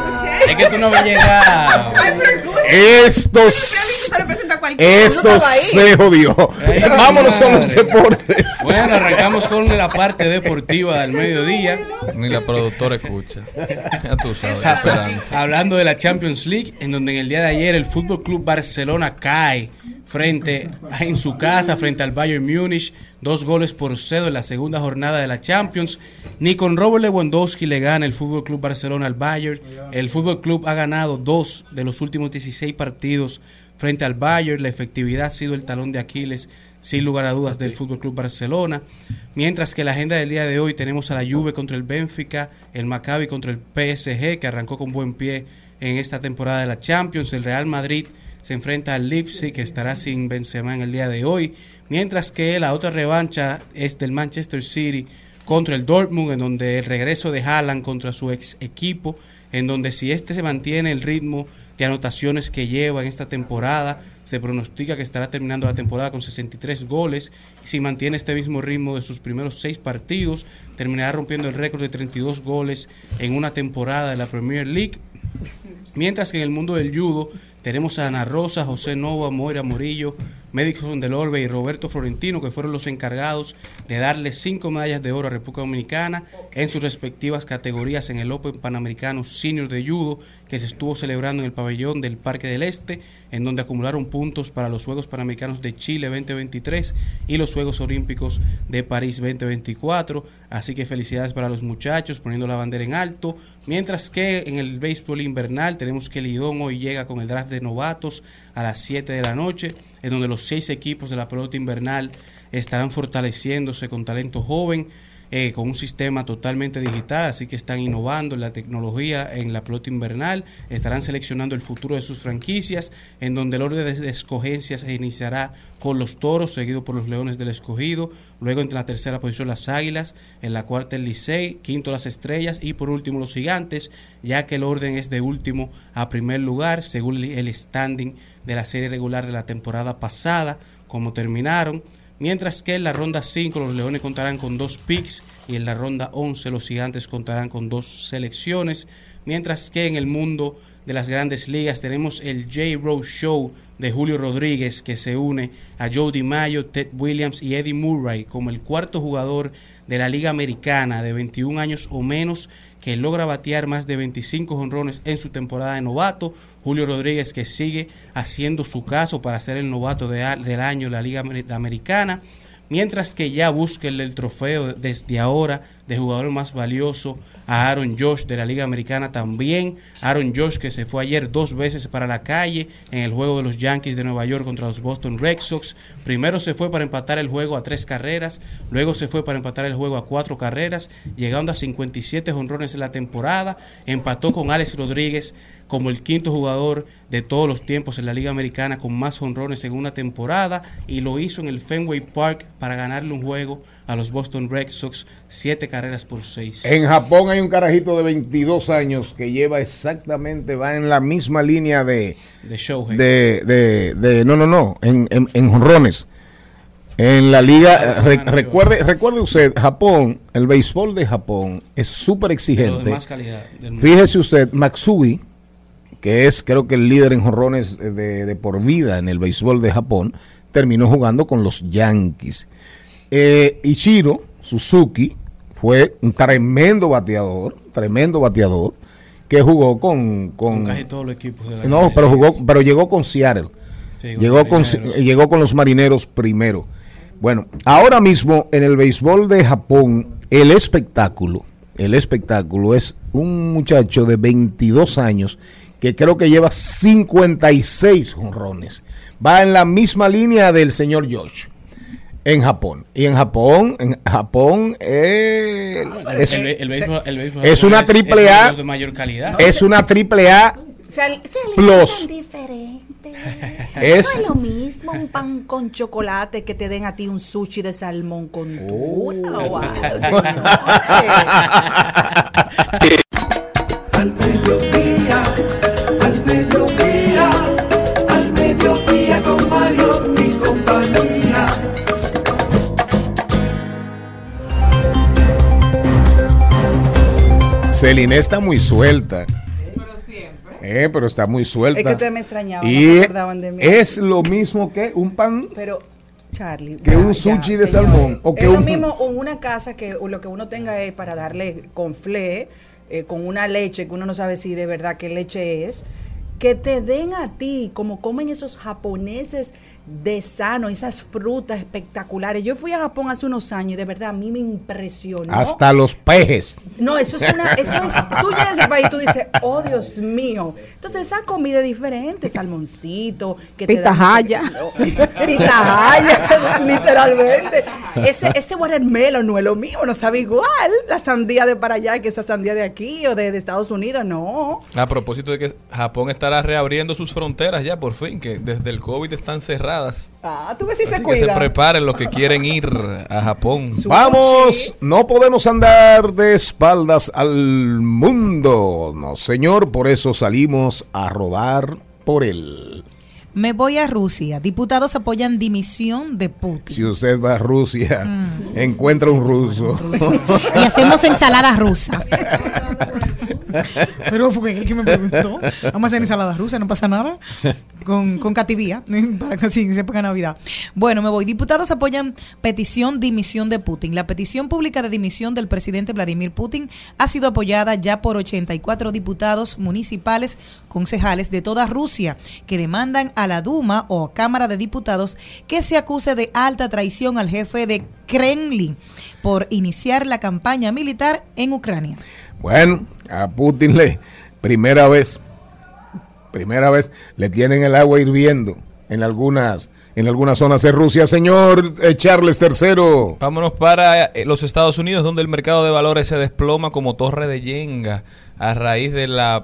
Es que tú no. Estos, representa a cualquiera. esto se jodió. Ay, Vámonos con los madre. deportes. Bueno, arrancamos con la parte deportiva del mediodía. Ni la productora escucha. Ya tú sabes, esperanza. Hablando de la Champions League, en donde en el día de ayer el Fútbol Club Barcelona cae frente en su casa frente al Bayern Múnich, dos goles por cero en la segunda jornada de la Champions. Ni con Robert Lewandowski le gana el Fútbol Club Barcelona al Bayern. El Fútbol Club ha ganado dos de los últimos 16 partidos frente al Bayern. La efectividad ha sido el talón de Aquiles sin lugar a dudas del Fútbol Club Barcelona. Mientras que la agenda del día de hoy tenemos a la Juve contra el Benfica, el Maccabi contra el PSG que arrancó con buen pie en esta temporada de la Champions, el Real Madrid se enfrenta al Leipzig que estará sin Benzema en el día de hoy, mientras que la otra revancha es del Manchester City contra el Dortmund en donde el regreso de Haaland contra su ex equipo, en donde si este se mantiene el ritmo de anotaciones que lleva en esta temporada. Se pronostica que estará terminando la temporada con 63 goles. Si mantiene este mismo ritmo de sus primeros seis partidos, terminará rompiendo el récord de 32 goles en una temporada de la Premier League. Mientras que en el mundo del judo tenemos a Ana Rosa, José Nova, Moira Morillo, Médicos del Orbe y Roberto Florentino, que fueron los encargados de darle cinco medallas de oro a República Dominicana en sus respectivas categorías en el Open Panamericano Senior de Judo, que se estuvo celebrando en el pabellón del Parque del Este, en donde acumularon puntos para los Juegos Panamericanos de Chile 2023 y los Juegos Olímpicos de París 2024. Así que felicidades para los muchachos poniendo la bandera en alto. Mientras que en el béisbol invernal tenemos que Lidón hoy llega con el draft de novatos a las 7 de la noche, en donde los seis equipos de la pelota invernal estarán fortaleciéndose con talento joven. Eh, con un sistema totalmente digital, así que están innovando en la tecnología en la pelota invernal, estarán seleccionando el futuro de sus franquicias, en donde el orden de, de escogencia se iniciará con los toros, seguido por los leones del escogido, luego entre la tercera posición las águilas, en la cuarta el Licey, quinto las estrellas y por último los gigantes, ya que el orden es de último a primer lugar, según el standing de la serie regular de la temporada pasada, como terminaron. Mientras que en la ronda 5 los Leones contarán con dos picks y en la ronda 11 los Gigantes contarán con dos selecciones. Mientras que en el mundo de las grandes ligas tenemos el J. Rose Show de Julio Rodríguez que se une a Joe DiMaggio, Ted Williams y Eddie Murray como el cuarto jugador de la Liga Americana de 21 años o menos que logra batear más de 25 jonrones en su temporada de novato. Julio Rodríguez que sigue haciendo su caso para ser el novato del año de la Liga Amer- Americana. Mientras que ya busca el, trofeo desde ahora de jugador más valioso a Aaron Josh de la Liga Americana también. Aaron Josh que se fue ayer dos veces para la calle en el juego de los Yankees de Nueva York contra los Boston Red Sox. Primero se fue para empatar el juego a tres carreras, luego se fue para empatar el juego a cuatro carreras, llegando a 57 jonrones en la temporada. Empató con Alex Rodríguez como el quinto jugador de todos los tiempos en la Liga Americana con más jonrones en una temporada y lo hizo en el Fenway Park para ganarle un juego a los Boston Red Sox, siete carreras por seis. En Japón hay un carajito de 22 años que lleva exactamente, va en la misma línea de... De Shohei. De, de, de- no, no, no, en, en, en jonrones. En la liga, re- recuerde, recuerde usted, Japón, el béisbol de Japón es súper de exigente. más calidad del mundo. Fíjese usted, Matsui, que es creo que el líder en jonrones de, de por vida en el béisbol de Japón, terminó jugando con los Yankees. Eh, Ichiro Suzuki fue un tremendo bateador, tremendo bateador, que jugó con... con Con casi todos los equipos de la no, pero jugó, pero llegó con Seattle. Sí, con llegó, con, marineros. llegó con los marineros primero. Bueno, ahora mismo en el béisbol de Japón, el espectáculo, el espectáculo es un muchacho de 22 años que creo que lleva 56 jonrones. Va en la misma línea del señor Josh en Japón. Y en Japón, en Japón eh, es, el, el béisbol- el béisbol es una triple es A. uno de mayor calidad. es una triple A Se, se Plus. alimentan diferente. Es- No es lo mismo un pan con chocolate que te den a ti un sushi de salmón con tuna o algo, Celine está muy suelta. Eh, pero está muy suelta. Es que ustedes me extrañaban, no Y de mí. es lo mismo que un pan Pero, Charlie. Que ya, un ya, sushi de salmón, o que es lo mismo en una casa que lo que uno tenga es para darle con fle, eh, con una leche que uno no sabe si de verdad qué leche es. Que te den a ti, como comen esos japoneses de sano, esas frutas espectaculares. Yo fui a Japón hace unos años y de verdad a mí me impresionó. hasta los pejes. No, eso es una, eso es, tú llegas a ese país y tú dices, oh Dios mío. Entonces esa comida es diferente, salmoncito, que te dan- Pitahaya. Pitahaya, literalmente. Ese, ese watermelon no es lo mío, no sabe igual la sandía de para allá que esa sandía de aquí o de, de Estados Unidos, no. A propósito de que Japón estará reabriendo sus fronteras ya por fin, que desde el COVID están cerradas. Ah, tú ves si se Así que se cuida. preparen los que quieren ir a Japón. Vamos, no podemos andar de espaldas al mundo. No, señor, por eso salimos a rodar por él. Me voy a Rusia. Diputados apoyan dimisión de Putin. Si usted va a Rusia, encuentra un ruso. Y hacemos ensalada rusa. Pero fue él que me preguntó. Vamos a hacer ensalada rusa, no pasa nada. Con, con cativía, para que así se ponga Navidad. Bueno, me voy. Diputados apoyan petición dimisión de Putin. La petición pública de dimisión del presidente Vladimir Putin ha sido apoyada ya por 84 diputados municipales, concejales de toda Rusia, que demandan a la Duma o Cámara de Diputados que se acuse de alta traición al jefe de Kremlin por iniciar la campaña militar en Ucrania. Bueno, a Putin le, primera vez, primera vez le tienen el agua hirviendo en algunas, en algunas zonas de Rusia. Señor eh, Charles III. Vámonos para eh, los Estados Unidos, donde el mercado de valores se desploma como torre de yenga a raíz de la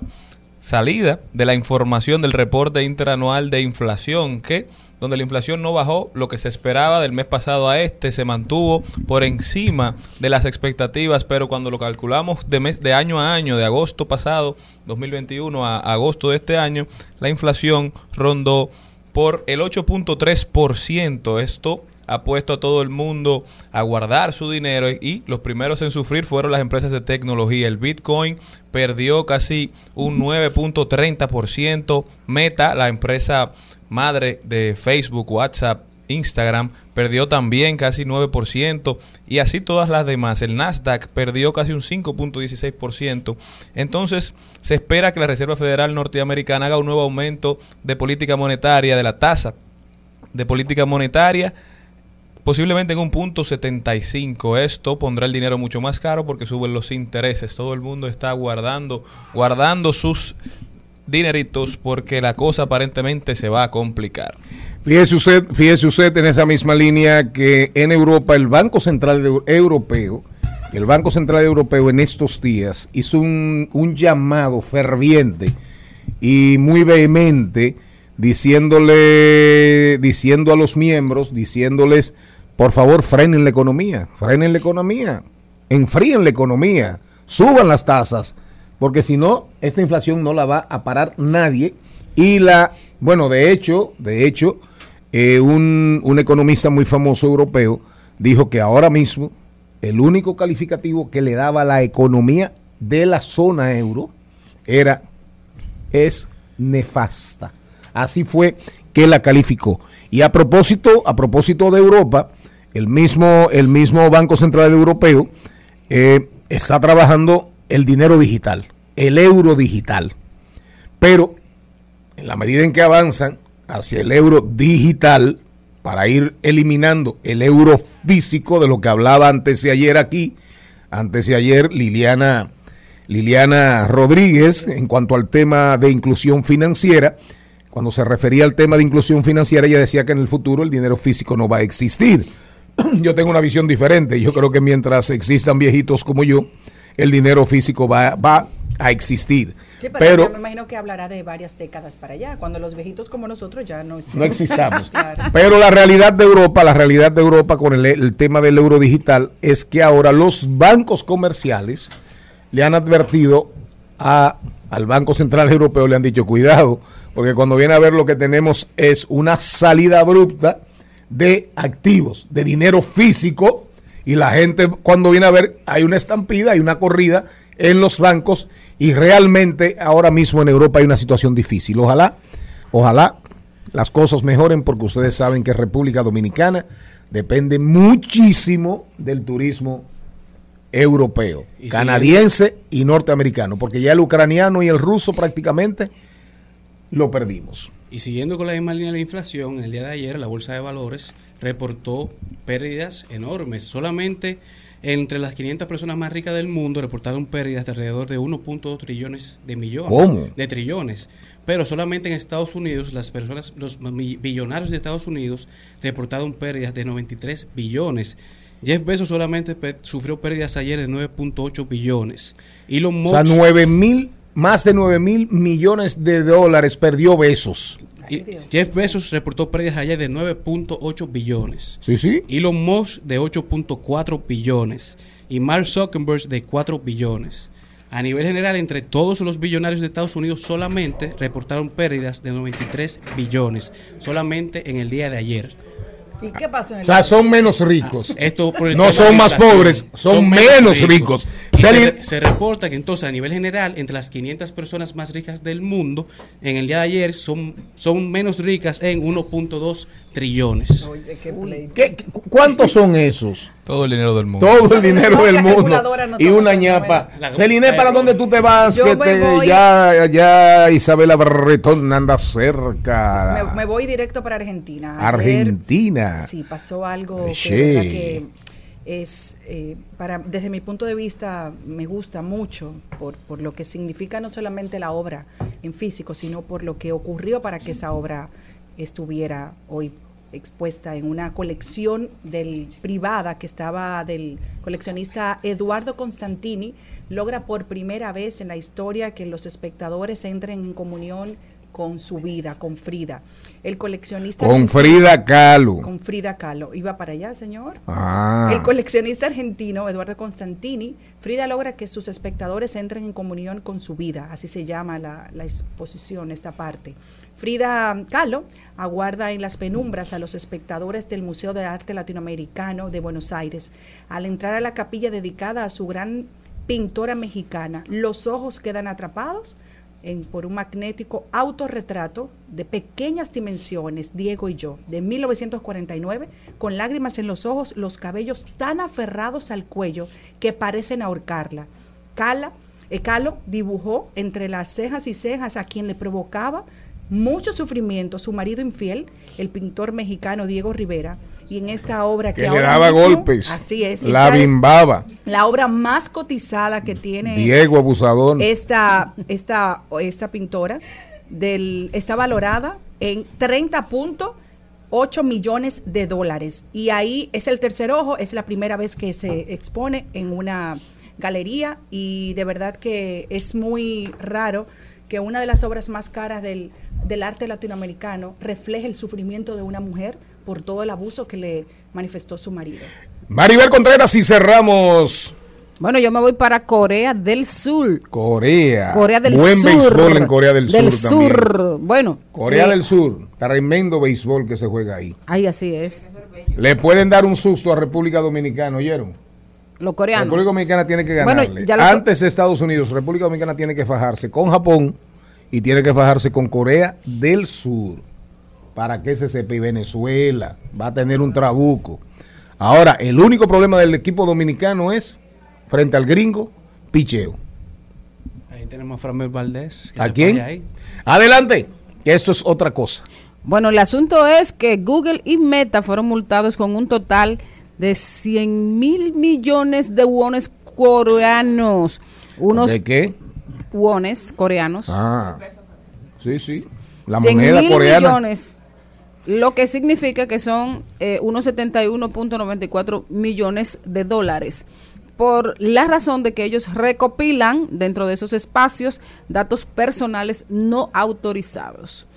salida de la información del reporte interanual de inflación, que donde la inflación no bajó lo que se esperaba del mes pasado a este, se mantuvo por encima de las expectativas, pero cuando lo calculamos de mes de año a año, de agosto pasado 2021 a agosto de este año, la inflación rondó por el 8.3%. Esto ha puesto a todo el mundo a guardar su dinero y los primeros en sufrir fueron las empresas de tecnología. El Bitcoin perdió casi un 9.30%. Meta, la empresa madre de Facebook, WhatsApp, Instagram, perdió también casi 9% y así todas las demás. El Nasdaq perdió casi un 5.16%. Entonces se espera que la Reserva Federal Norteamericana haga un nuevo aumento de política monetaria, de la tasa de política monetaria posiblemente en un punto 75. Esto pondrá el dinero mucho más caro porque suben los intereses. Todo el mundo está guardando, guardando sus dineritos porque la cosa aparentemente se va a complicar. Fíjese usted, fíjese usted en esa misma línea que en Europa el Banco Central Eu- Europeo, el Banco Central Europeo en estos días hizo un, un llamado ferviente y muy vehemente diciéndole, diciendo a los miembros, diciéndoles, por favor, frenen la economía, frenen la economía, enfríen la economía, suban las tasas, porque si no, esta inflación no la va a parar nadie. Y la, bueno, de hecho, de hecho, eh, un, un economista muy famoso europeo dijo que ahora mismo el único calificativo que le daba la economía de la zona euro era es nefasta. Así fue que la calificó. Y a propósito, a propósito de Europa, el mismo, el mismo Banco Central Europeo eh, está trabajando el dinero digital, el euro digital. Pero en la medida en que avanzan hacia el euro digital, para ir eliminando el euro físico de lo que hablaba antes de ayer aquí, antes de ayer Liliana, Liliana Rodríguez, en cuanto al tema de inclusión financiera, cuando se refería al tema de inclusión financiera, ella decía que en el futuro el dinero físico no va a existir. Yo tengo una visión diferente. Yo creo que mientras existan viejitos como yo, el dinero físico va, va a existir. Sí, pero, me imagino que hablará de varias décadas para allá, cuando los viejitos como nosotros ya no estén. no existamos. Claro. Pero la realidad de Europa, la realidad de Europa con el, el tema del euro digital es que ahora los bancos comerciales le han advertido a, al Banco Central Europeo, le han dicho cuidado, porque cuando viene a ver lo que tenemos es una salida abrupta de activos, de dinero físico, y la gente cuando viene a ver hay una estampida, hay una corrida en los bancos y realmente ahora mismo en Europa hay una situación difícil. Ojalá, ojalá las cosas mejoren porque ustedes saben que República Dominicana depende muchísimo del turismo europeo, Y canadiense y norteamericano, porque ya el ucraniano y el ruso prácticamente lo perdimos. Y siguiendo con la misma línea de la inflación, el día de ayer la Bolsa de Valores reportó pérdidas enormes. Solamente entre las 500 personas más ricas del mundo reportaron pérdidas de alrededor de 1.2 trillones de millones. ¿Cómo? De trillones. Pero solamente en Estados Unidos, las personas, los billonarios de Estados Unidos reportaron pérdidas de 93 billones. Jeff Bezos solamente sufrió pérdidas ayer de 9.8 billones. Elon O sea, Musk- 9 mil, más de 9 mil millones de dólares perdió Besos. Y Jeff Bezos reportó pérdidas ayer de 9.8 billones. Sí, sí. Elon Musk de 8.4 billones. Y Mark Zuckerberg de 4 billones. A nivel general, entre todos los billonarios de Estados Unidos solamente reportaron pérdidas de 93 billones. Solamente en el día de ayer. ¿Y qué pasó en O sea, son menos ricos. Esto por el no son más pobres, son, menos ricos. Se re- reporta que entonces a nivel general, entre las 500 personas más ricas del mundo, en el día de ayer son, son menos ricas en 1.2 trillones. Oye, qué pleito. ¿Qué- qué- ¿Cuántos son esos? Todo el dinero del mundo. Todo el dinero No, del mundo. no Y una ñapa. Celine, ¿para dónde tú te vas? Yo Que me te- voy- ya, ya Isabela Barretón anda cerca. Me, me voy directo para Argentina. Ayer, Sí, pasó algo que, Sí. de verdad que es, eh, para, desde mi punto de vista, me gusta mucho por, por lo que significa no solamente la obra en físico, sino por lo que ocurrió para que esa obra estuviera hoy expuesta en una colección del, privada que estaba del coleccionista Eduardo Constantini, logra por primera vez en la historia que los espectadores entren en comunión con su vida, con Frida. El coleccionista... Con Frida Kahlo. Con Frida Kahlo. ¿Iba para allá, señor? Ah. El coleccionista argentino Eduardo Constantini, Frida logra que sus espectadores entren en comunión con su vida, así se llama la, la exposición, esta parte. Frida Kahlo aguarda en las penumbras a los espectadores del Museo de Arte Latinoamericano de Buenos Aires. Al entrar a la capilla dedicada a su gran pintora mexicana, los ojos quedan atrapados en- por un magnético autorretrato de pequeñas dimensiones, Diego y yo, de 1949, con lágrimas en los ojos, los cabellos tan aferrados al cuello que parecen ahorcarla. Cala, eh, Calo dibujó entre las cejas y cejas a quien le provocaba mucho sufrimiento su marido infiel, el pintor mexicano Diego Rivera, y en esta obra que, Que le ahora daba mismo- golpes. así es, La es bimbaba. la obra más cotizada que tiene Diego Abusador. esta, esta, esta pintora del, está valorada en 30.8 millones de dólares. Y ahí es el tercer ojo, es la primera vez que se expone en una galería y de verdad que es muy raro que una de las obras más caras del, del arte latinoamericano refleje el sufrimiento de una mujer por todo el abuso que le manifestó su marido. Maribel Contreras y cerramos Bueno, yo me voy para Corea del Sur. Corea. Corea del Buen Sur. béisbol en Corea del, Del Sur. también. Sur. Bueno. Corea eh, del Sur. Tremendo béisbol que se juega ahí. Ay, así es. Le pueden dar un susto a República Dominicana, ¿oyeron? Los coreanos. República Dominicana tiene que Bueno, ganarle. ya lo- Antes Estados Unidos, República Dominicana tiene que fajarse con Japón y tiene que fajarse con Corea del Sur. Para que se sepa, y Venezuela va a tener un trabuco. Ahora, el único problema del equipo dominicano es, frente al gringo, picheo. Ahí tenemos a Framel Valdés. que ¿A se quién? ahí. Adelante, que esto es otra cosa. Bueno, el asunto es que Google y Meta fueron multados con un total de 100 mil millones de wones coreanos. Unos ¿De qué? wones coreanos. Ah, sí, sí. La 100 moneda mil coreana. millones. Lo que significa que son eh, unos 71.94 millones de dólares. Por la razón de que ellos recopilan dentro de esos espacios datos personales no autorizados.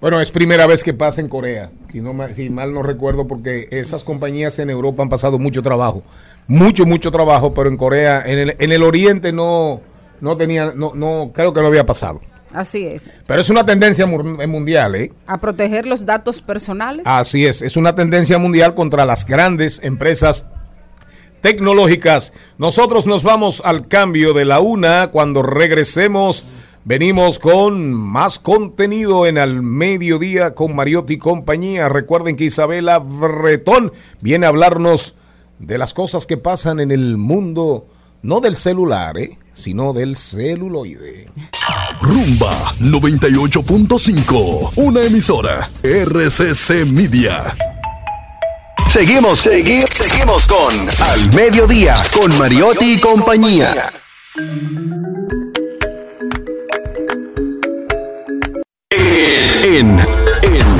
Bueno, es primera vez que pasa en Corea, si, no, mal no recuerdo, porque esas compañías en Europa han pasado mucho trabajo, mucho, mucho trabajo, pero en Corea, en el, en el Oriente no, no tenía, no, no, creo que no había pasado. Así es. Pero es una tendencia mu- mundial, ¿eh? A proteger los datos personales. Así es, es una tendencia mundial contra las grandes empresas tecnológicas. Nosotros nos vamos al cambio de la una. Cuando regresemos, venimos con más contenido en Al Mediodía con Mariotti y compañía. Recuerden que Isabela Bretón viene a hablarnos de las cosas que pasan en el mundo, no del celular, ¿eh? sino del celuloide. Rumba 98.5, una emisora RCC Media. Seguimos, seguimos, seguimos con Al Mediodía, con Mariotti y compañía. En, en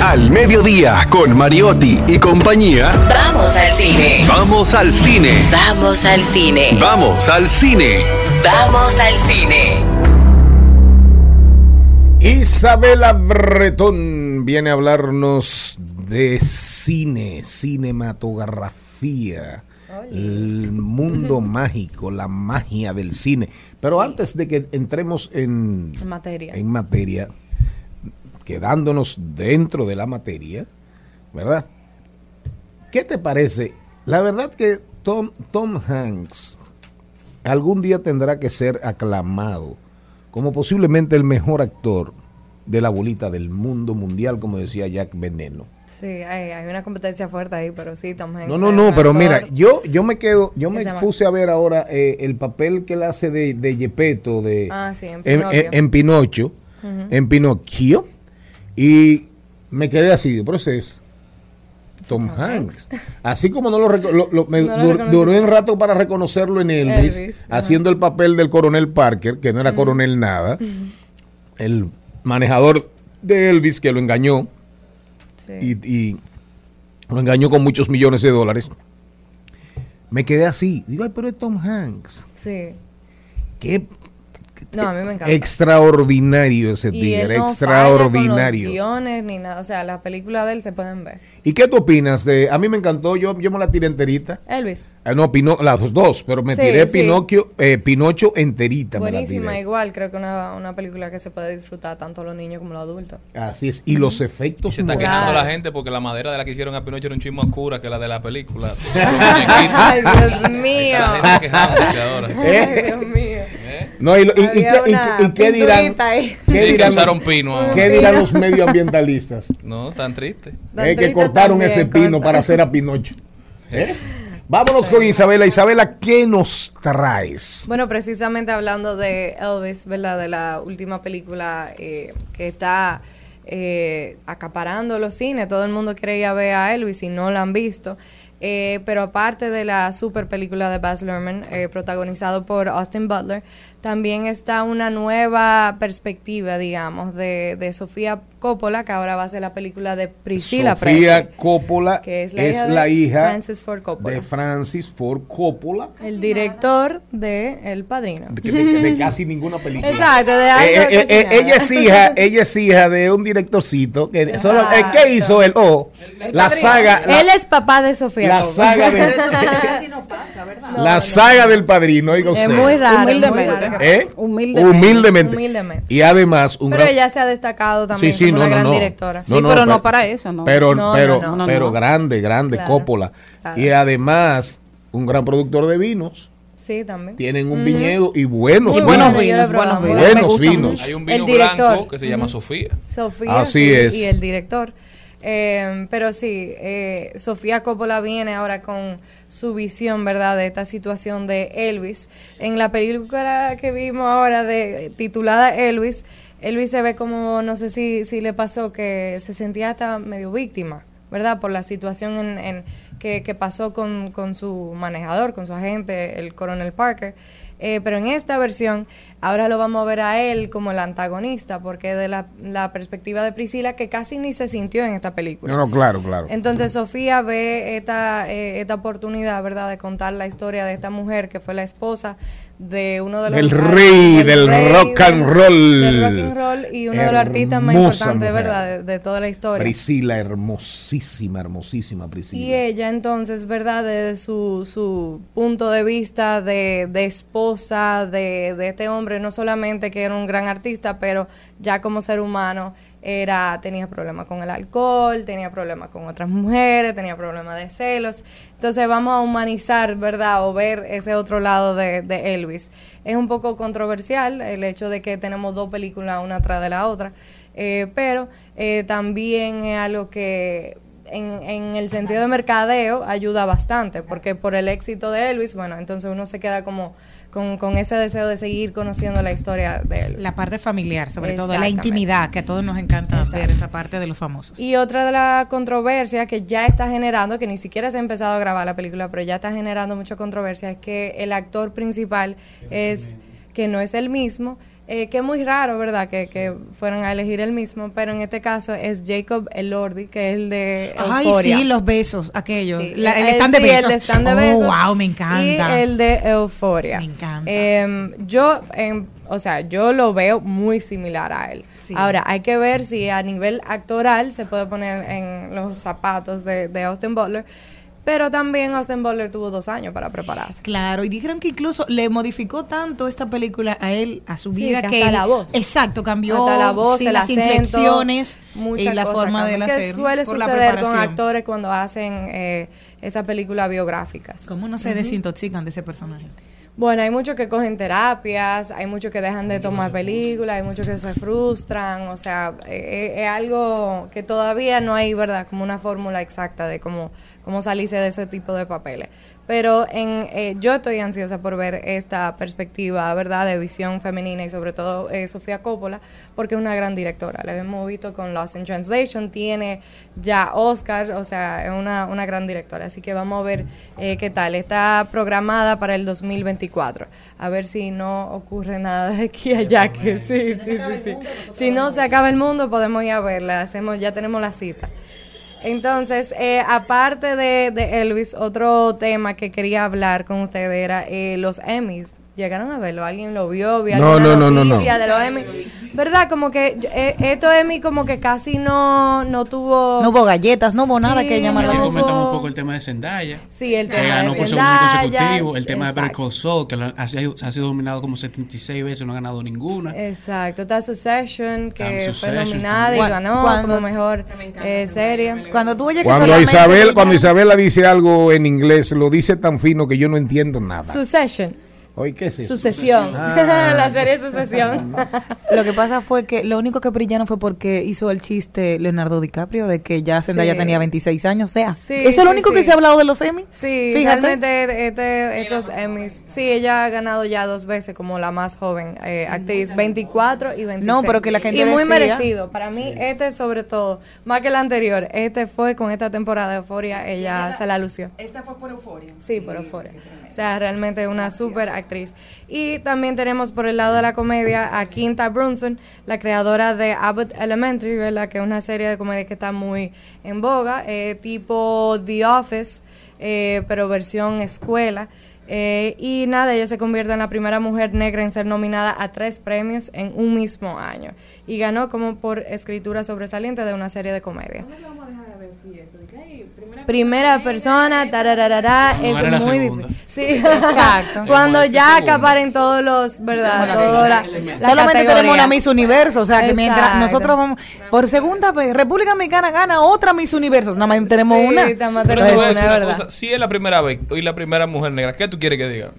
Al Mediodía, con Mariotti y compañía. Vamos al cine. Vamos al cine. Vamos al cine. Vamos al cine. Vamos al cine. Isabela Bretón viene a hablarnos de cine, cinematografía, el mundo mágico, la magia del cine. Pero antes de que entremos en, En materia. en materia, quedándonos dentro de la materia, ¿verdad? ¿Qué te parece? La verdad que Tom, Tom Hanks algún día tendrá que ser aclamado como posiblemente el mejor actor de la bolita del mundo mundial, como decía Jack Veneno. Sí, hay, hay una competencia fuerte ahí, pero sí, Tom Hanks. No, no, no, pero mira, yo yo me quedo, yo me puse a ver ahora eh, el papel que él hace de, de Gepetto, de Ah, sí, en en, Pinocchio. en- en en Pinocchio, y me quedé así, pero ese es Tom Hanks. Así como no lo, lo- lo- me No lo dur- reconocí. duré un rato para reconocerlo en Elvis, haciendo el papel del coronel Parker, que no era coronel nada, el manejador de Elvis que lo engañó Sí. y, y lo engañó con muchos millones de dólares. Me quedé así. Digo, ay, pero es Tom Hanks. Sí. Qué No, a mí me encanta. extraordinario ese Y tigre, él no falla extraordinario. Con los guiones ni nada. O sea, las películas de él se pueden ver. ¿Y qué tú opinas de.? A mí me encantó, yo, yo me la tiré enterita. Elvis. Ah, no, Pino, las dos, pero me Sí, tiré sí. Pinocchio, eh, Pinocho enterita. Me la Buenísima, tiré. igual. Creo que una, una película que se puede disfrutar tanto los niños como los adultos. Así es. Y los efectos. Se está morales. quejando la gente porque la madera de la que hicieron a Pinocho era un chismo oscura que la de la película. Ay, Dios mío. La gente quejándose ahora. Ay, Dios mío. No, y, qué- y una qué- y qué dirán? ahí. ¿Qué Sí, dirán usaron los- pino ahora. ¿Qué dirán los medioambientalistas? No, tan triste. Eh, que cortaron ese pino para hacer a Pinocho. ¿Eh? Vámonos con Isabela. Isabela, ¿qué nos traes? Bueno, precisamente hablando de Elvis, ¿verdad? De la última película eh, que está eh, acaparando los cines. Todo el mundo quiere ir a ver a Elvis y no la han visto. Eh, pero aparte de la super película de Baz Luhrmann, eh, protagonizado por Austin Butler, también está una nueva perspectiva, digamos, de, de Sofía Coppola, que ahora va a ser la película de Priscilla Sofía Presley, Coppola que es es la hija de la hija Francis Ford Coppola. de Francis Ford Coppola, el director de El Padrino. de, que- de- de casi ninguna película. Exacto, de Eh, algo eh, que eh, eh, ella es hija, ella es hija de un directorcito que solo, ¿qué hizo él? Oh, la saga, la, Él es papá de Sofía. la Coppola. saga de- la saga del padrino, oiga Es usted. muy raro. muy Humildemente. raro. ¿Eh? Humildemente. Humildemente. Humildemente. Y además un Pero gran ella se ha destacado también Sí, sí, como no, una no, gran no. directora. Sí, pero no para eso, ¿no. Pero, No, pero, no, no. pero No, no. grande, grande, Claro, Coppola. claro. Y además, un gran productor de vinos. Sí, también. Tienen un viñedo y buenos Muy vinos. bueno, Buenos vinos, buenos vinos. Vinos. Hay un El vino director. blanco que se llama. Sofía. Sofía Así sí, es. y el director. Eh, pero sí, eh, Sofía Coppola viene ahora con su visión, ¿verdad?, de esta situación de Elvis. En la película que vimos ahora, de titulada Elvis, Elvis se ve como, no sé si, si le pasó, que se sentía hasta medio víctima, ¿verdad?, por la situación en, en que, que pasó con, con su manejador, con su agente, el coronel Parker. Eh, pero en esta versión, ahora lo vamos a ver a él como el antagonista, porque de la, la perspectiva de Priscila, que casi ni se sintió en esta película. No, no, claro, claro. Entonces Sofía ve esta, eh, esta oportunidad, ¿verdad?, de contar la historia de esta mujer que fue la esposa de uno de los... Del rey, del rock and del- roll. Del rock and roll y uno de los artistas más importantes, mujer. ¿verdad?, de, de toda la historia. Priscila, hermosísima, hermosísima Priscila. Y ella entonces, ¿verdad? Desde su, su punto de vista de, de esposa de, de este hombre, no solamente que era un gran artista, pero ya como ser humano era tenía problemas con el alcohol, tenía problemas con otras mujeres, tenía problemas de celos. Entonces vamos a humanizar, ¿verdad? O ver ese otro lado de, de Elvis. Es un poco controversial el hecho de que tenemos dos películas una tras de la otra, eh, pero eh, también es algo que en, en el sentido de mercadeo ayuda bastante, porque por el éxito de Elvis, bueno, entonces uno se queda como con, con ese deseo de seguir conociendo la historia de Elvis. La parte familiar, sobre todo, la intimidad, que a todos nos encanta ver esa parte de los famosos. Y otra de las controversias que ya está generando, que ni siquiera se ha empezado a grabar la película, pero ya está generando mucha controversia, es que el actor principal es que no es el mismo, eh, que es muy raro, ¿verdad? Que, que fueran a elegir el mismo, pero en este caso es Jacob Elordi, que es el de Ay, Euphoria. sí, los besos, aquello. Sí, La- el eh, stand de sí, besos. El stand de Oh, besos. wow, me encanta. Y el de Euforia. Me encanta. yo, em, o sea, yo lo veo muy similar a él. Sí. Ahora, hay que ver si a nivel actoral se puede poner en los zapatos de, de Austin Butler. Pero también Austin Butler tuvo dos años para prepararse. Claro, y dijeron que incluso le modificó tanto esta película a él, a su Sí, vida, que que, hasta él- la voz. Exacto, cambió Hasta la voz, sí, el las acento, inflexiones y la forma de hacer. que suele por la suceder con actores cuando hacen eh, esas películas biográficas. ¿Cómo no se desintoxican de ese personaje? Bueno, hay muchos que cogen terapias, hay muchos que dejan de tomar películas, hay muchos que se frustran, o sea, eh, eh, es algo que todavía no hay, ¿verdad? Como una fórmula exacta de cómo, cómo salirse de ese tipo de papeles. Pero en, eh, yo estoy ansiosa por ver esta perspectiva, ¿verdad?, de visión femenina y sobre todo eh, Sofía Coppola, porque es una gran directora. La hemos visto con Lost in Translation, tiene ya Oscar, o sea, es una, una gran directora. Así que vamos a ver eh, qué tal. Está programada para el 2024. A ver si no ocurre nada de aquí a allá. Que sí, sí, sí, sí. Si no se acaba el mundo, podemos ir a verla. Hacemos, ya tenemos la cita. Entonces, eh, aparte de, de Elvis, otro tema que quería hablar con ustedes era eh, los Emmys. ¿Llegaron a verlo? ¿Alguien lo vio? ¿Vio No, alguna no, no, no, no. noticia de los Emmys? ¿Verdad? Como que eh, estos Emmy como que casi no, no tuvo... No hubo galletas, no hubo nada que llamar la atención. comentamos un poco el tema de Zendaya. Sí, el que tema ganó de por Zendaya, consecutivo. El tema de Better exacto. Call Saul, que ha, sido- ha sido nominado como 76 veces, no ha ganado ninguna. Exacto, está Succession, que Ah, fue nominada y ganó Cuando- como mejor eh, serie. Cuando tú oyes que Cuando solamente Isabel, cuando Isabela dice algo en inglés, lo dice tan fino que yo no entiendo nada. Succession, Oye, ¿qué es eso? Sucesión, Ah. la serie Sucesión. Lo que pasa fue que lo único que brillaron fue porque hizo el chiste Leonardo DiCaprio de que ya Zendaya Sí. tenía 26 años. O sea, Sí, eso es lo sí, único sí. que se ha hablado de los Emmy. Sí, Fíjate. realmente este, estos Emmys. Sí, ella ha ganado ya dos veces como la más joven eh, actriz, 24 y 26. No, pero que la gente Y muy decía- merecido. Para mí, este sobre todo, más que el anterior, este fue con esta temporada de Euforia, ella se la lució. Esta fue por Euforia. Sí, por Euforia. O sea, realmente una súper actriz. Y también tenemos por el lado de la comedia a Quinta Brunson, la creadora de Abbott Elementary, ¿verdad? Que es una serie de comedia que está muy en boga, eh, tipo The Office, eh, pero versión escuela. Eh, y nada, ella se convierte en la primera mujer negra en ser nominada a tres premios en un mismo año. Y ganó como por escritura sobresaliente de una serie de comedia. Primera persona, tarararara, Cuando es muy segunda. difícil. Sí, exacto. Cuando ya acaparen todos los, ¿verdad? Toda la, la Solamente tenemos una Miss Universo, o sea que mientras nosotros vamos por segunda vez, República Dominicana gana otra Miss Universo, nada más tenemos Sí, una. Pero tenemos te voy a una, decir una ¿verdad? cosa, si es la primera vez y la primera mujer negra, ¿qué tú quieres que diga?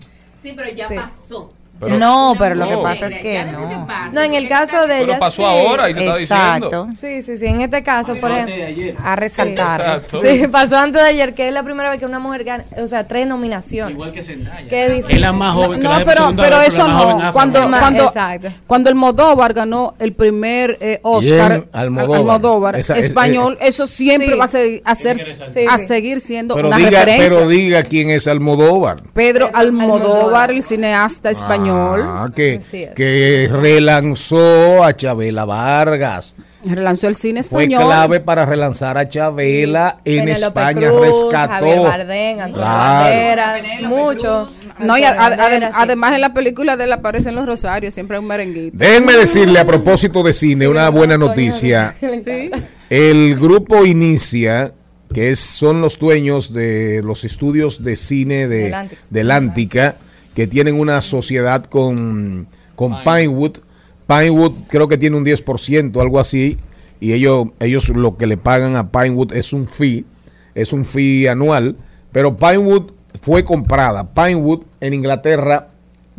Sí, pero ya pasó. Pero- no, pero lo que pasa es que no. No, en el caso de Pero ella pasó sí. ahora y se está Exacto. diciendo. Sí, sí, sí. En este caso, por ejemplo. A resaltar. Exacto. Sí, pasó antes de ayer, que es la primera vez que una mujer gana, o sea, tres nominaciones. Igual que Zendaya. Qué difícil. Es la más joven que No, la pero, pero vez, eso la más joven no. Cuando, cuando, Exacto. cuando el Modóvar ganó el primer eh, Oscar, Almodóvar. Almodóvar, Esa es- español, eso siempre Sí. va a, ser, a, ser- Sí, a sí. seguir siendo Pero una diga, referencia. pero diga quién es Almodóvar. Pedro Almodóvar, el cineasta español, Ah, que, Así es. que relanzó a Chabela Vargas. relanzó el cine Fue español. clave para relanzar a Chabela en España. Cruz, rescató. Javier Bardem, Antonio Claro. Banderas, mucho. No, y a- sí. además en la película de él aparecen los rosarios, siempre hay un merenguito. Déjenme decirle a propósito de cine una buena noticia. El grupo Inicia, que es- son los dueños de los estudios de cine de, Del Ántica. del Ántica, que tienen una sociedad con, con Pinewood. Pinewood creo que tiene un 10%, algo así, y ellos, ellos lo que le pagan a Pinewood es un fee, es un fee anual, pero Pinewood fue comprada. Pinewood en Inglaterra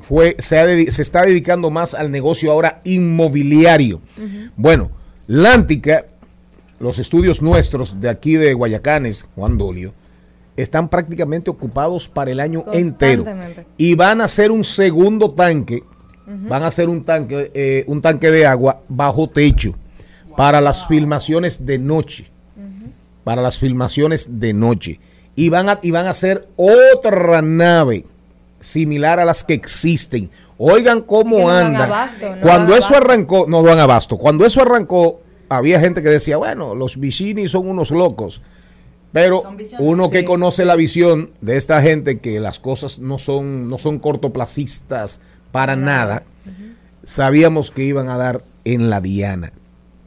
fue, se, ha se está dedicando más al negocio ahora inmobiliario. Bueno, Lántica, los estudios nuestros de aquí de Guayacanes, Juan Dolio, están prácticamente ocupados para el año entero. Y van a hacer un segundo tanque, van a hacer un tanque, eh, un tanque de agua bajo techo para las filmaciones de noche. Para las filmaciones de noche. Y van a, y van a hacer otra nave similar a las que existen. Oigan cómo no abasto, Cuando eso abasto. arrancó, no dan abasto. Cuando eso arrancó, había gente que decía, bueno, los Vicini son unos locos. Pero uno que Sí. conoce la visión de esta gente, que las cosas no son, no son cortoplacistas para nada, sabíamos que iban a dar en la diana.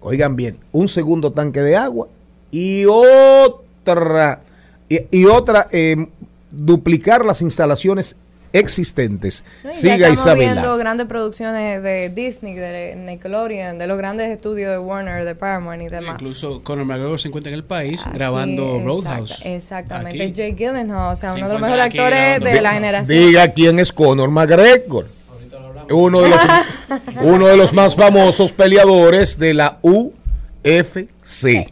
Oigan bien, un segundo tanque de agua y otra, y, y otra, eh, duplicar las instalaciones existentes. No, y ya Siga estamos Isabela. viendo grandes producciones de Disney, de Nickelodeon, de los grandes estudios de Warner, de Paramount y demás. Incluso Conor McGregor se encuentra en el país Aquí, grabando exacta- Roadhouse. Exactamente. Aquí. Jake Gyllenhaal, o sea, Se uno de los mejores actores de la generación. Diga quién es Conor McGregor. Uno de los, uno de los más famosos peleadores de la UFC.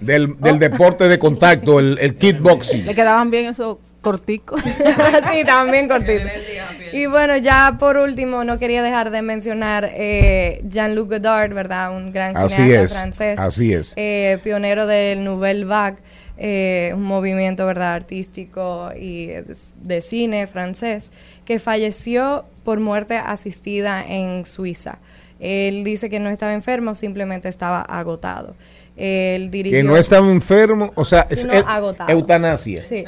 Del, del deporte de contacto, el, el kickboxing. Le quedaban bien esos corticos. sí, también cortito. Y bueno, ya por último, no quería dejar de mencionar eh, Jean-Luc Godard, ¿verdad? Un gran Así cineasta es, francés. así es. eh, pionero del Nouvelle Vague, eh, un movimiento, ¿verdad? Artístico y de cine francés, que falleció por muerte asistida en Suiza. Él dice que no estaba enfermo, simplemente estaba agotado. Él dirigió. Que no estaba enfermo, o sea, es agotado. eutanasia. Sí.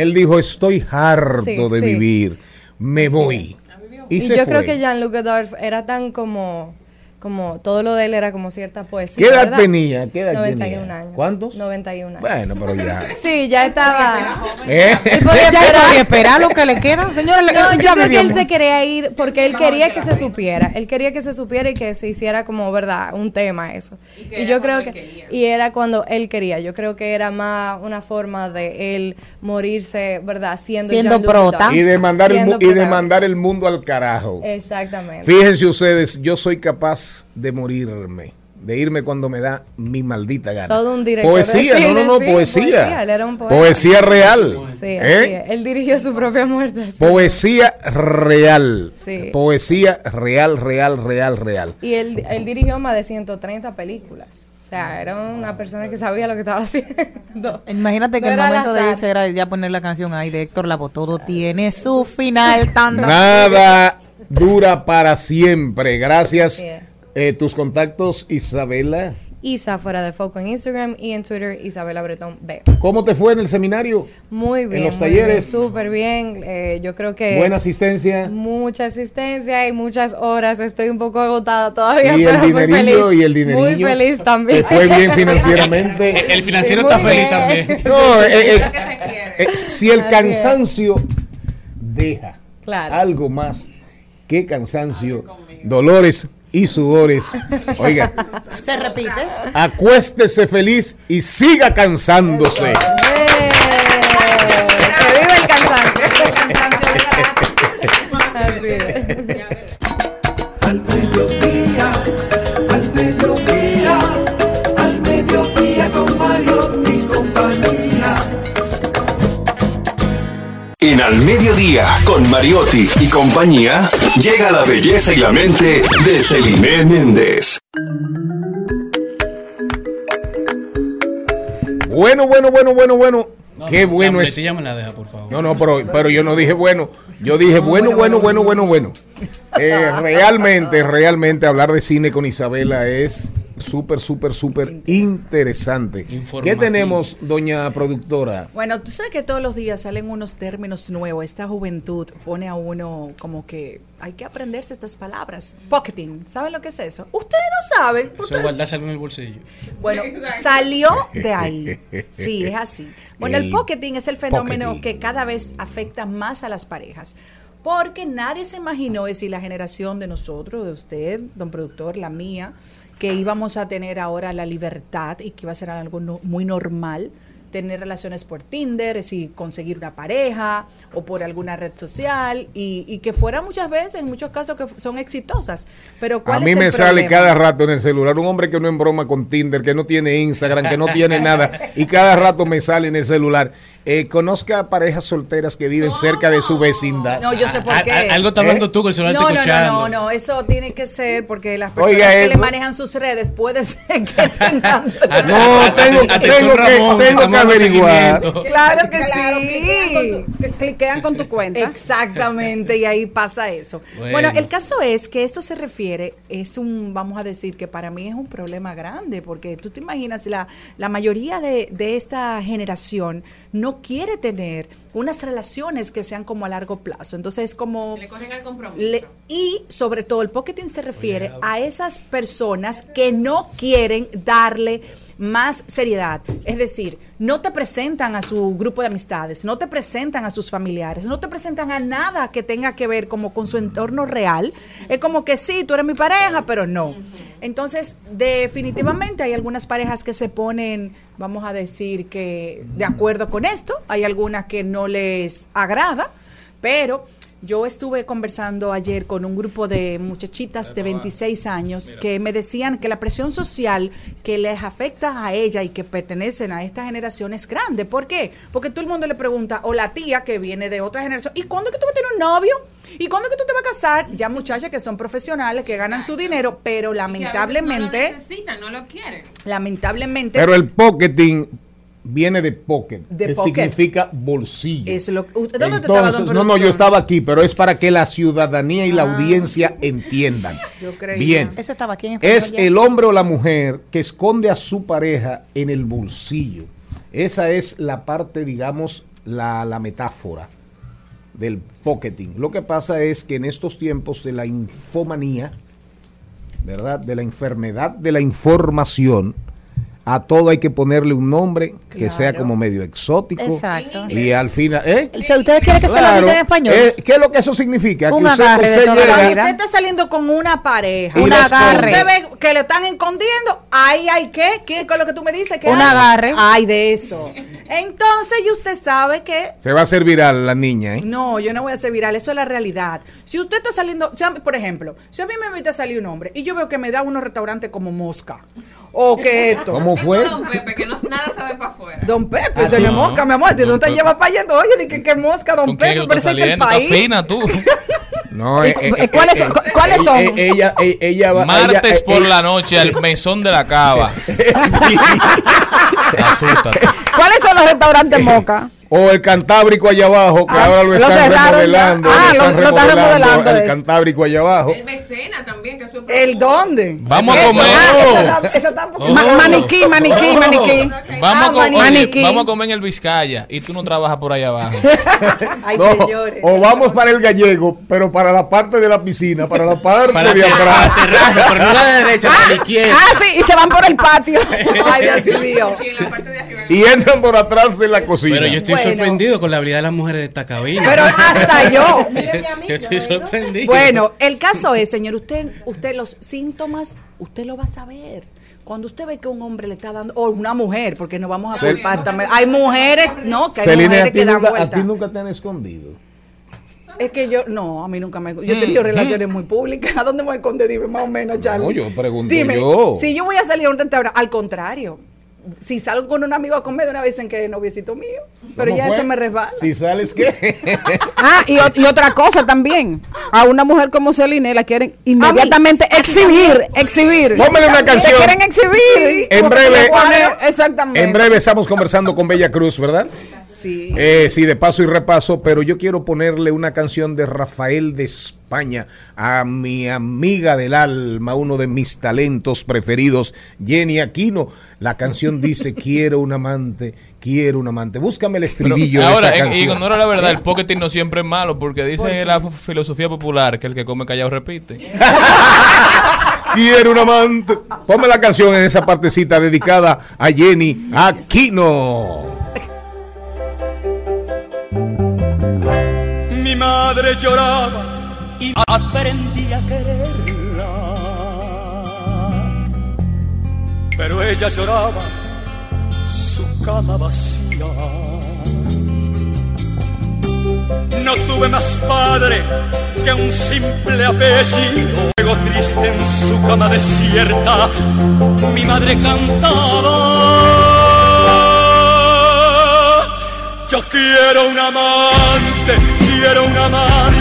Él dijo, estoy harto Sí, de sí. vivir, me voy. Y, yo fue. creo que Jean-Luc Godard era tan como, como todo lo de él era como cierta poesía. ¿Qué edad ¿verdad? tenía? ¿Qué edad 91 tenía? años. ¿Cuántos? 91 años. Bueno, pero ya. Sí, ya estaba. ¿Eh? Él podía Ya esperar. podía esperar lo que le queda. Señora, le- No, yo ya creo que él se quería ir porque él quería que se supiera. Él quería que se supiera y que se hiciera como, ¿verdad? Un tema eso. Y, yo creo que... Y era cuando él quería. Yo creo que era más una forma de él morirse, ¿verdad? Siendo, Siendo prota. Y de mandar el y de mandar el mundo al carajo. Exactamente. Fíjense ustedes, yo soy capaz de morirme, de irme cuando me da mi maldita gana. Todo un director Poesía, de no, no, no, sí, poesía. poesía, él era un poeta. Poesía real. Sí, ¿eh? Él dirigió su propia muerte. sí. Poesía real. Sí. Poesía real, real, real, real. Y él, él dirigió más de 130 películas. O sea, era una persona que sabía lo que estaba haciendo. Imagínate que No el momento de irse era ya poner la canción ahí de Héctor Lavoe. Todo tiene su final. Tan, tan- Nada dura para siempre. Gracias. Eh, tus contactos, Isabela. Isa fuera de foco en Instagram y en Twitter Isabela Bretón B. ¿Cómo te fue en el seminario? Muy bien. los muy bien, talleres? Súper bien. Eh, yo creo que... Buena asistencia. Mucha asistencia y muchas horas. Estoy un poco agotada todavía. Y el pero muy dinerillo, feliz. y el dinerillo. Muy feliz también. ¿Te fue bien financieramente? El financiero Sí, está muy feliz bien. también. No, eh, eh, Lo que se quiere. eh, si el Así es. cansancio deja Claro. algo más que cansancio, dolores y sudores, oiga, Se repite. acuéstese feliz y siga cansándose. ¡Que viva el cansancio! En Al Mediodía, con Mariotti y compañía, llega la belleza y la mente de Celine Méndez. Bueno, bueno, bueno, bueno, bueno. Qué bueno es. muletilla me la deja, por favor. No, no, pero, pero yo no dije bueno. Yo dije bueno, bueno, bueno, bueno, bueno. Eh, realmente, realmente hablar de cine con Isabela es súper, súper, súper interesante. ¿Qué tenemos, doña productora? Bueno, tú sabes que todos los días salen unos términos nuevos. Esta juventud pone a uno como que hay que aprenderse estas palabras. Pocketing, ¿saben lo que es eso? Ustedes no saben. Ustedes- guardarse algo en el bolsillo. Bueno, salió de ahí. Sí, es así. Bueno, el, El pocketing es el fenómeno pocketing. que cada vez afecta más a las parejas. Porque nadie se imaginó, es decir, la generación de nosotros, de usted, don productor, la mía, que íbamos a tener ahora la libertad y que iba a ser algo no- muy normal tener relaciones por Tinder, es decir, conseguir una pareja o por alguna red social y, y que fuera muchas veces, en muchos casos, que son exitosas. Pero A ¿cuál mí es el me sale cada rato en el celular un hombre que no embroma con Tinder, que no tiene Instagram, que no tiene nada, y cada rato me sale en el celular. Eh, conozca parejas solteras que viven cerca de su vecindad. No, yo sé por A- qué. a- algo está hablando tú con el celular no, no, no, escuchando. no, no, eso tiene que ser porque las personas Oiga, que le manejan sus redes puede ser que tengan. No, tengo, tengo que, tengo que dando averiguar. Claro que Claro, cliquean con sí. su- que- cliquean con tu cuenta. Exactamente, y ahí pasa eso. Bueno. Bueno. el caso es que esto se refiere, es un, vamos a decir que para mí es un problema grande, porque tú te imaginas, la, la mayoría de, de esta generación no quiere tener unas relaciones que sean como a largo plazo. Entonces es como... Le corren al compromiso. Le- y sobre todo el pocketing se refiere a esas personas que no quieren darle más seriedad. Es decir, no te presentan a su grupo de amistades, no te presentan a sus familiares, no te presentan a nada que tenga que ver como con su entorno real. Es como que sí, tú eres mi pareja, pero no. Entonces, definitivamente hay algunas parejas que se ponen, vamos a decir que de acuerdo con esto, hay algunas que no les agrada, pero yo estuve conversando ayer con un grupo de muchachitas de 26 años que me decían que la presión social que les afecta a ella y que pertenecen a esta generación es grande. ¿Por qué? Porque todo el mundo le pregunta, o la tía que viene de otra generación, ¿y cuándo es que tú vas a tener un novio? ¿Y cuándo es que tú te vas a casar? Ya muchachas que son profesionales, que ganan su dinero, pero Y que a veces lamentablemente, No lo necesitan, no lo quieren. lamentablemente... Pero el pocketing viene de pocket, De que pocket. significa bolsillo. Es lo, ¿Dónde Entonces, don no, no, yo estaba aquí, pero es para que la ciudadanía y la Ah. audiencia entiendan. Yo creía. Bien, Eso estaba aquí en es ya. el hombre o la mujer que esconde a su pareja en el bolsillo. Esa es la parte, digamos, la, la metáfora del pocketing. Lo que pasa es que en estos tiempos de la infomanía, ¿verdad? De la enfermedad de la información, a todo hay que ponerle un nombre que sea como medio exótico. Exacto. Y al final, ¿eh? ¿Ustedes quieren que se lo diga en español? Eh, ¿Qué es lo que eso significa? Un que usted, agarre de toda la vida. Usted está saliendo con una pareja. Un agarre. Usted ve que le están escondiendo. Ahí hay qué. ¿Qué es lo que tú me dices? que Un hay? agarre. Hay de eso. Entonces, y usted sabe que. Se va a hacer viral la niña, ¿eh? No, yo no voy a ser viral, eso es la realidad. Si usted está saliendo, si a por ejemplo, si a mí me invita a salir un hombre y yo veo que me da unos restaurantes como Mosca, o que esto. ¿Cómo fue? Don Pepe, que no, nada sabe para afuera. Don Pepe, Ah, eso sí. no es mosca, mi amor. Tú no te llevas para allá, oye, di que, que mosca, don ¿Con quién Pepe, pero eso es del país. fina tú. No, ¿Y eh, eh, eh, cuáles eh, son- cu- cuáles eh, son? eh, Ella, eh, ella va. Martes ella, eh, por eh, la noche al mesón de la cava. ¿Cuáles son los restaurantes Moca? O el Cantábrico allá abajo, que Ah, ahora lo están cerraron remodelando. ya. Ah, lo están lo- lo están remodelando, remodelando El eso. Cantábrico allá abajo. El mecena también, que eso ¿El dónde? Vamos a Eso, comer. ah, está- está poquito- Ma- maniquí, maniquí, maniquí. Vamos, Ah, a co- maniquí. vamos a comer en el Vizcaya y tú no trabajas por allá abajo. Ay, No, señores. o vamos para el gallego, pero para la parte de la piscina, para la parte Para de la atrás. terraza, pero no la de derecha, de la izquierda. Ah, sí, y se van por el patio. Ay, Dios mío. Sí, en la parte de arriba. Y entran por atrás de la cocina. Pero yo estoy Bueno. sorprendido con la habilidad de las mujeres de esta cabina. Pero hasta yo. yo estoy sorprendido. Bueno, el caso es, señor, usted, usted los síntomas, usted lo va a saber. Cuando usted ve que un hombre le está dando, o una mujer, porque no vamos a culpar también. Hay mujeres, no, que hay Celine, a mujeres ti, que dan nunca, a ti nunca te han escondido. Es que yo, no, a mí nunca me. Yo he tenido relaciones muy públicas. ¿A dónde me voy a esconder? Dime, más o menos, Charlie. No, yo pregunto Dime, yo. si yo voy a salir a un restaurante, al contrario. Si salgo con un amigo a comer, de una vez dicen que es noviecito mío. Pero ¿Cómo ya fue? eso me resbala. Si sales, ¿qué? Ah, y, otra cosa también. A una mujer como Celine la quieren inmediatamente exhibir, exhibir. Póngale una canción. La quieren exhibir. En breve. Exactamente. En breve estamos conversando con Bella Cruz, ¿verdad? Sí. Eh, sí, de paso y repaso, pero yo quiero ponerle una canción de Rafael de España a mi amiga del alma, uno de mis talentos preferidos, Jenny Aquino. La canción dice, quiero un amante, quiero un amante. Búscame el Pero estribillo de ahora, esa en- y canción. cuando era la verdad, el pocketing no siempre es malo, porque dice la filosofía popular que el que come callado repite. Quiero un amante. Ponme la canción en esa partecita dedicada a Jenny Aquino. Mi madre lloraba y aprendí a quererla. Pero ella lloraba su cama vacía. No tuve más padre que un simple apellido. Luego triste en su cama desierta, mi madre cantaba. Yo quiero un amante, quiero un amante,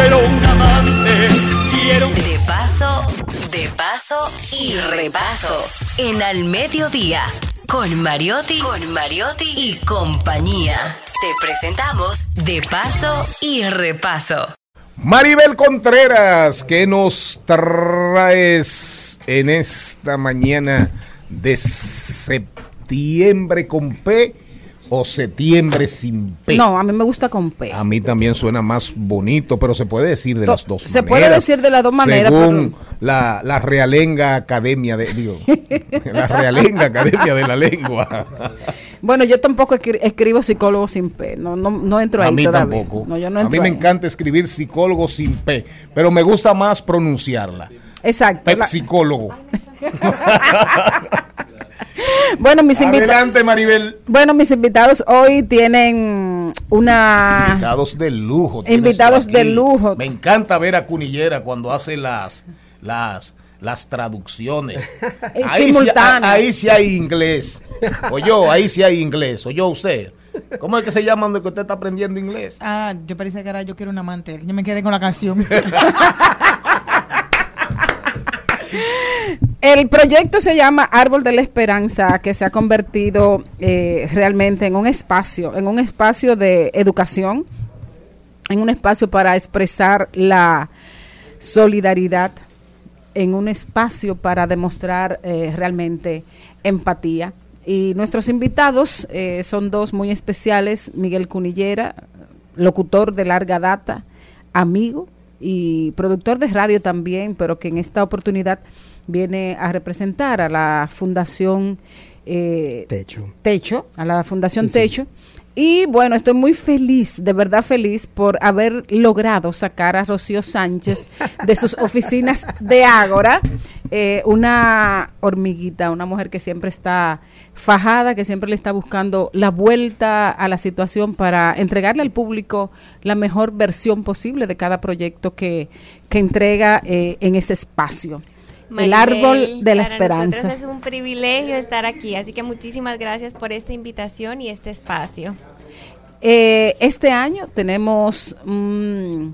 quiero un amante, quiero un De paso, de paso y repaso. En Al Mediodía. Con Mariotti, con Mariotti y compañía. Te presentamos De paso y repaso. Maribel Contreras, ¿qué nos traes en esta mañana de septiembre con P o septiembre sin P? No, a mí me gusta con P. A mí también suena más bonito, pero se puede decir de To- las dos se maneras. puede decir de las dos maneras, Según la, la Realenga Academia de... Digo, la Realenga Academia de la Lengua. Bueno, yo tampoco escri- escribo psicólogo sin P. No, no, no entro ahí A mí todavía. tampoco. No, yo no a mí me ahí. encanta escribir psicólogo sin P, pero me gusta más pronunciarla. Exacto. la- Psicólogo. bueno, mis invitados. Adelante, Maribel. Bueno, mis invitados hoy tienen una Invitados de lujo. Invitados de lujo. Me encanta ver a Cunillera cuando hace las, las, las traducciones. Ahí sí, ahí sí hay inglés. O yo, ahí sí hay inglés. O yo, usted. ¿Cómo es que se llama donde que usted está aprendiendo inglés? Ah, yo pensé que era yo quiero un amante. Yo me quedé con la canción. El proyecto se llama Árbol de la Esperanza, que se ha convertido eh, realmente en un espacio, en un espacio de educación, en un espacio para expresar la solidaridad, en un espacio para demostrar eh, realmente empatía. Y nuestros invitados eh, son dos muy especiales, Miguel Cunillera, locutor de larga data, amigo y productor de radio también, pero que en esta oportunidad viene a representar a la Fundación eh, Techo. Techo, a la Fundación Sí, sí. Techo. Y bueno, estoy muy feliz, de verdad feliz, por haber logrado sacar a Rocío Sánchez de sus oficinas de Ágora, eh, una hormiguita, una mujer que siempre está fajada, que siempre le está buscando la vuelta a la situación para entregarle al público la mejor versión posible de cada proyecto que, que entrega eh, en ese espacio. El árbol de la para esperanza. nosotros es un privilegio estar aquí, así que muchísimas gracias por esta invitación y este espacio. Eh, este año tenemos mm,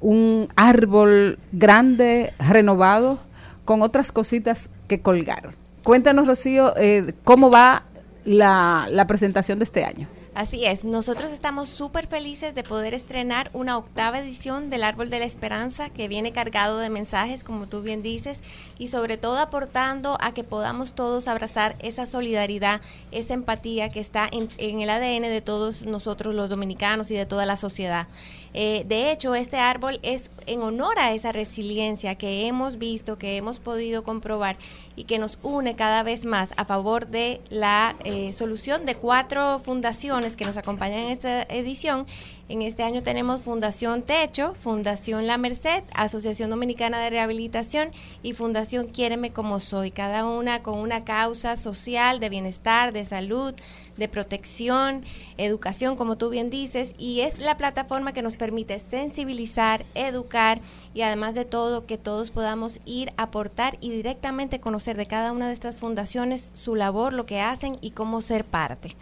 un árbol grande, renovado, con otras cositas que colgar. Cuéntanos, Rocío, eh, cómo va la, la presentación de este año. Así es, nosotros estamos súper felices de poder estrenar una octava edición del Árbol de la Esperanza que viene cargado de mensajes, como tú bien dices, y sobre todo aportando a que podamos todos abrazar esa solidaridad, esa empatía que está en, en el ADN de todos nosotros los dominicanos y de toda la sociedad. Eh, de hecho, este árbol es en honor a esa resiliencia que hemos visto, que hemos podido comprobar y que nos une cada vez más a favor de la eh, solución de cuatro fundaciones que nos acompañan en esta edición. En este año tenemos Fundación Techo, Fundación La Merced, Asociación Dominicana de Rehabilitación y Fundación Quiéreme como soy, cada una con una causa social de bienestar, de salud, de protección, educación, como tú bien dices, y es la plataforma que nos permite sensibilizar, educar y además de todo que todos podamos ir a aportar y directamente conocer de cada una de estas fundaciones su labor, lo que hacen y cómo ser parte.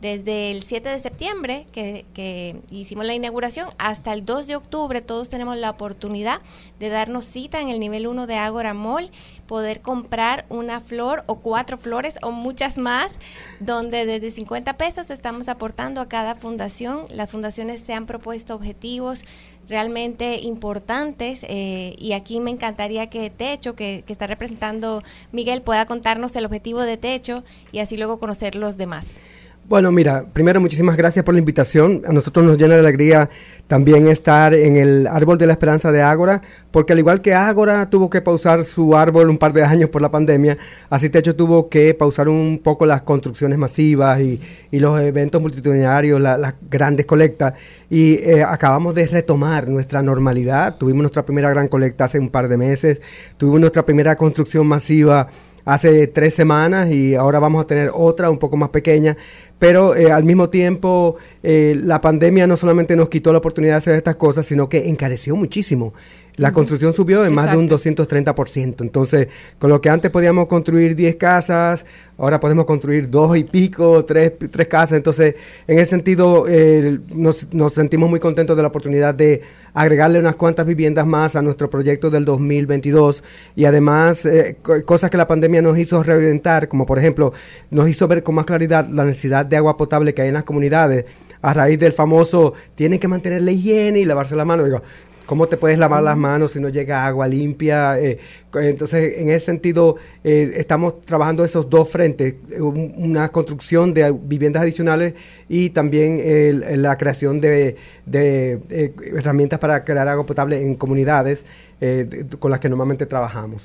Desde el 7 de septiembre que, que hicimos la inauguración hasta el 2 de octubre todos tenemos la oportunidad de darnos cita en el nivel 1 de Agora Mall, poder comprar una flor o cuatro flores o muchas más, donde desde 50 pesos estamos aportando a cada fundación. Las fundaciones se han propuesto objetivos realmente importantes eh, y aquí me encantaría que Techo, que, que está representando Miguel, pueda contarnos el objetivo de Techo y así luego conocer los demás. Bueno, mira, primero muchísimas gracias por la invitación. A nosotros nos llena de alegría también estar en el Árbol de la Esperanza de Ágora, porque al igual que Ágora tuvo que pausar su árbol un par de años por la pandemia, así Techo tuvo que pausar un poco las construcciones masivas y, y los eventos multitudinarios, la- las grandes colectas, y eh, acabamos de retomar nuestra normalidad. Tuvimos nuestra primera gran colecta hace un par de meses, tuvimos nuestra primera construcción masiva hace tres semanas y ahora vamos a tener otra un poco más pequeña, pero eh, al mismo tiempo eh, la pandemia no solamente nos quitó la oportunidad de hacer estas cosas, sino que encareció muchísimo. La construcción subió en más de un 230%. Entonces, con lo que antes podíamos construir 10 casas, ahora podemos construir dos y pico, tres, tres casas. Entonces, en ese sentido, eh, nos, nos sentimos muy contentos de la oportunidad de agregarle unas cuantas viviendas más a nuestro proyecto del 2022 y además eh, co- cosas que la pandemia nos hizo reorientar, como por ejemplo, nos hizo ver con más claridad la necesidad de agua potable que hay en las comunidades a raíz del famoso tienen que mantener la higiene y lavarse la mano. Digo, ¿Cómo te puedes lavar las manos si no llega agua limpia? Eh, entonces, en ese sentido, eh, estamos trabajando esos dos frentes, eh, un- una construcción de viviendas adicionales y también el- la creación de, eh, herramientas para crear agua potable en comunidades eh, de- con las que normalmente trabajamos.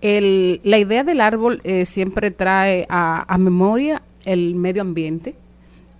El- la idea del árbol eh, siempre trae a, a memoria el medio ambiente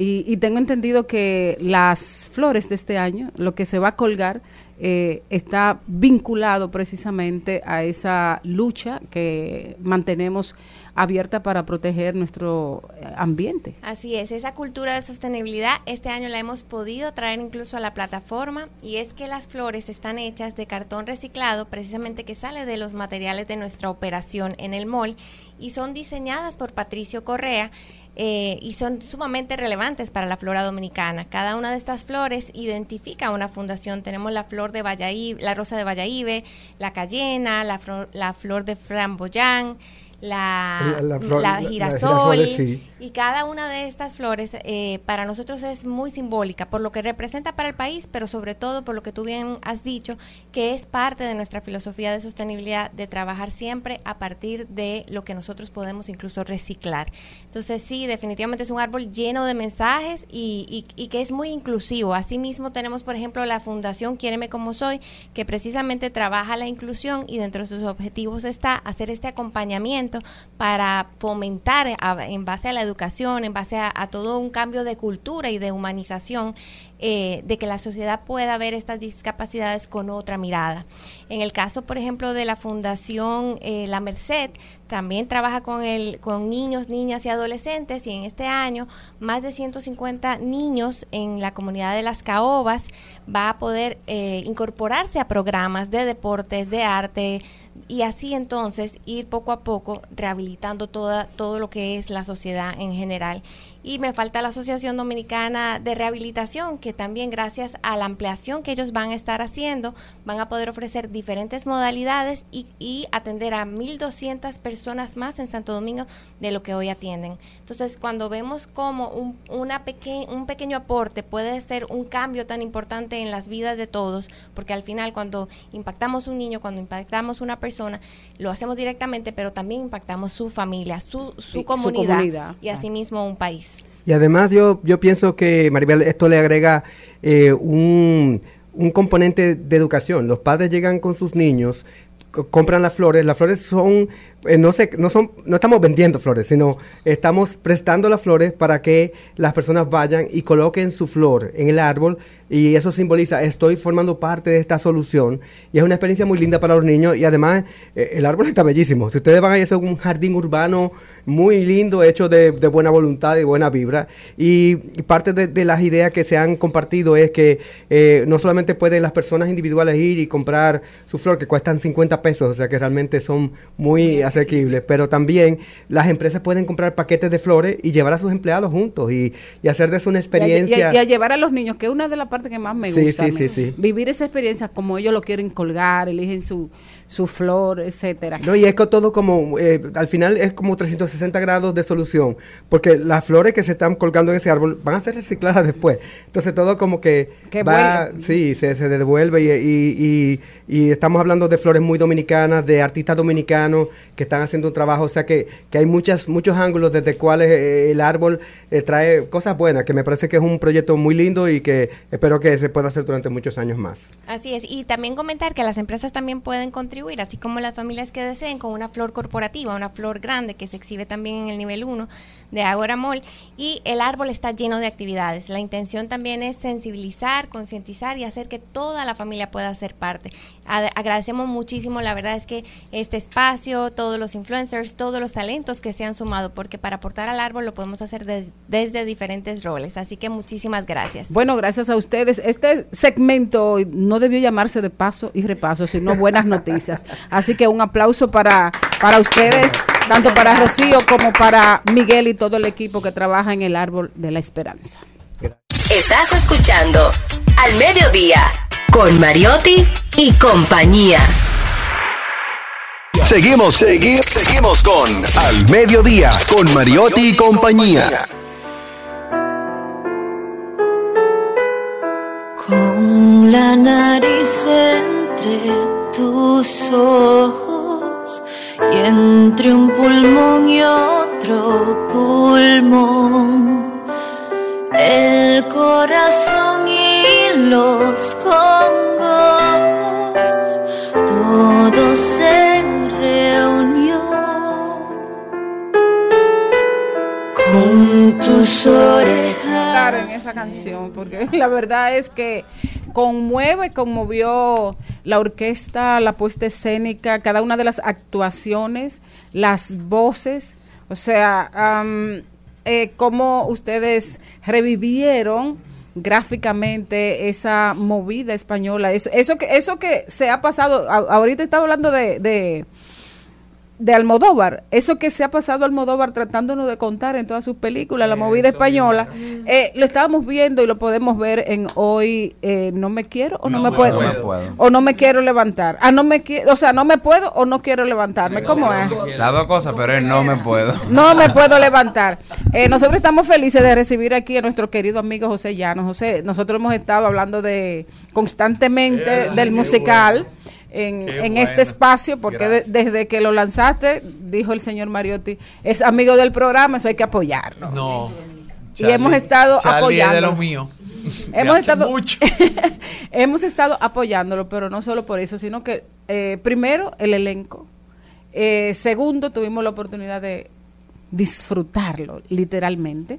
y tengo entendido que las flores de este año, lo que se va a colgar, eh, está vinculado precisamente a esa lucha que mantenemos abierta para proteger nuestro eh, ambiente. Así es, esa cultura de sostenibilidad este año la hemos podido traer incluso a la plataforma y es que las flores están hechas de cartón reciclado precisamente que sale de los materiales de nuestra operación en el mall y son diseñadas por Patricio Correa. Eh, y son sumamente relevantes para la flora dominicana. Cada una de estas flores identifica una fundación. Tenemos la flor de Valladolid, la rosa de Valladolid, la cayena, la, flor- la flor de framboyán, la, La- flor- girasol, sí. y cada una de estas flores eh, para nosotros es muy simbólica por lo que representa para el país, pero sobre todo por lo que tú bien has dicho, que es parte de nuestra filosofía de sostenibilidad, de trabajar siempre a partir de lo que nosotros podemos incluso reciclar. Entonces sí, definitivamente es un árbol lleno de mensajes y, y- y que es muy inclusivo. Asimismo tenemos, por ejemplo, la Fundación Quiéreme como soy, que precisamente trabaja la inclusión y dentro de sus objetivos está hacer este acompañamiento para fomentar en base a la educación, en base a, a todo un cambio de cultura y de humanización, eh, de que la sociedad pueda ver estas discapacidades con otra mirada. En el caso, por ejemplo, de la Fundación eh, La Merced, también trabaja con, el, con niños, niñas y adolescentes y en este año más de 150 niños en la comunidad de las caobas va a poder eh, incorporarse a programas de deportes, de arte, y así entonces ir poco a poco rehabilitando toda, todo lo que es la sociedad en general. Y me falta la Asociación Dominicana de Rehabilitación, que también gracias a la ampliación que ellos van a estar haciendo, van a poder ofrecer diferentes modalidades y, y atender a 1.200 personas más en Santo Domingo de lo que hoy atienden. Entonces, cuando vemos como un, una peque- un pequeño aporte puede ser un cambio tan importante en las vidas de todos, porque al final cuando impactamos un niño, cuando impactamos una persona, lo hacemos directamente, pero también impactamos su familia, su, su, su comunidad, comunidad. y asimismo un país. Y además yo, yo pienso que, Maribel, esto le agrega eh, un, un componente de educación. Los padres llegan con sus niños, co- compran las flores. Las flores son, eh, no, sé, no, son, no estamos vendiendo flores, sino estamos prestando las flores para que las personas vayan y coloquen su flor en el árbol y eso simboliza, estoy formando parte de esta solución y es una experiencia muy linda para los niños y además eh, el árbol está bellísimo. Si ustedes van ahí, es un jardín urbano muy lindo, hecho de, buena voluntad y buena vibra y, parte de, de las ideas que se han compartido es que eh, no solamente pueden las personas individuales ir y comprar su flor que cuestan 50 pesos, o sea que realmente son muy asequibles, pero también las empresas pueden comprar paquetes de flores y llevar a sus empleados juntos y, y hacer de eso una Y a- experiencia. Y a, y a llevar a los niños, que es una de las partes que más me gusta. sí, me- sí, sí. Vivir esa experiencia como ellos lo quieren colgar, eligen su, su flor, etcétera. No, y es que todo como, eh, al final es como 360 grados de solución, porque las flores que se están colgando en ese árbol van a ser recicladas después. Entonces todo como que, va, vuelve. sí, se, se devuelve y, y- y- y estamos hablando de flores muy dominicanas, de artistas dominicanos que están haciendo un trabajo, o sea que, que hay muchas, muchos ángulos desde cuales eh, el árbol eh, trae cosas buenas, que me parece que es un proyecto muy lindo y que espero que se pueda hacer durante muchos años más. Así es, y también comentar que las empresas también pueden contribuir, así como las familias que deseen, con una flor corporativa, una flor grande que se exhibe también en el nivel 1 de Agora Mall. Y el árbol está lleno de actividades. La intención también es sensibilizar, concientizar y hacer que toda la familia pueda ser parte. Ade- agradecemos muchísimo, la verdad es que este espacio, todos los influencers, todos los talentos que se han sumado, porque para aportar al árbol lo podemos hacer de- desde diferentes roles. Así que muchísimas gracias. Bueno, gracias a ustedes. Este segmento no debió llamarse de paso y repaso, sino buenas noticias. Así que un aplauso para, para ustedes, tanto para Rocío como para Miguel y todo el equipo que trabaja en el Árbol de la Esperanza. Estás escuchando Al Mediodía con Mariotti y compañía. Seguimos, seguimos, seguimos con Al Mediodía, con Mariotti y compañía. Con la nariz entre tus ojos y entre un pulmón y otro pulmón, el corazón y los congojos, todos en reunión con tus orejas. Claro, en esa canción, porque la verdad es que conmueve, conmovió la orquesta, la puesta escénica, cada una de las actuaciones, las voces, o sea, am, eh, cómo ustedes revivieron gráficamente esa movida española, eso, eso que eso que se ha pasado, ahorita estaba hablando de, de Almodóvar, eso que se ha pasado Almodóvar tratándonos de contar en todas sus películas, la movida española, eh, lo estábamos viendo y lo podemos ver en hoy, eh, no me quiero o no, me, puedo, puedo. puedo, o no me quiero levantar, ah, no me quiero, o sea, no me puedo o no quiero levantarme, ¿cómo es? Las dos cosas, pero él no me puedo. No me puedo levantar. Eh, nosotros estamos felices de recibir aquí a nuestro querido amigo José Llanos. José, nosotros hemos estado hablando de constantemente del musical en, en este espacio, porque de- desde que lo lanzaste, dijo el señor Mariotti, es amigo del programa, eso hay que apoyarlo. No. Y hemos estado Charlie es de lo mío. Hemos estado, mucho. hemos estado apoyándolo, pero no solo por eso, sino que eh, primero el elenco, eh, segundo tuvimos la oportunidad de disfrutarlo literalmente.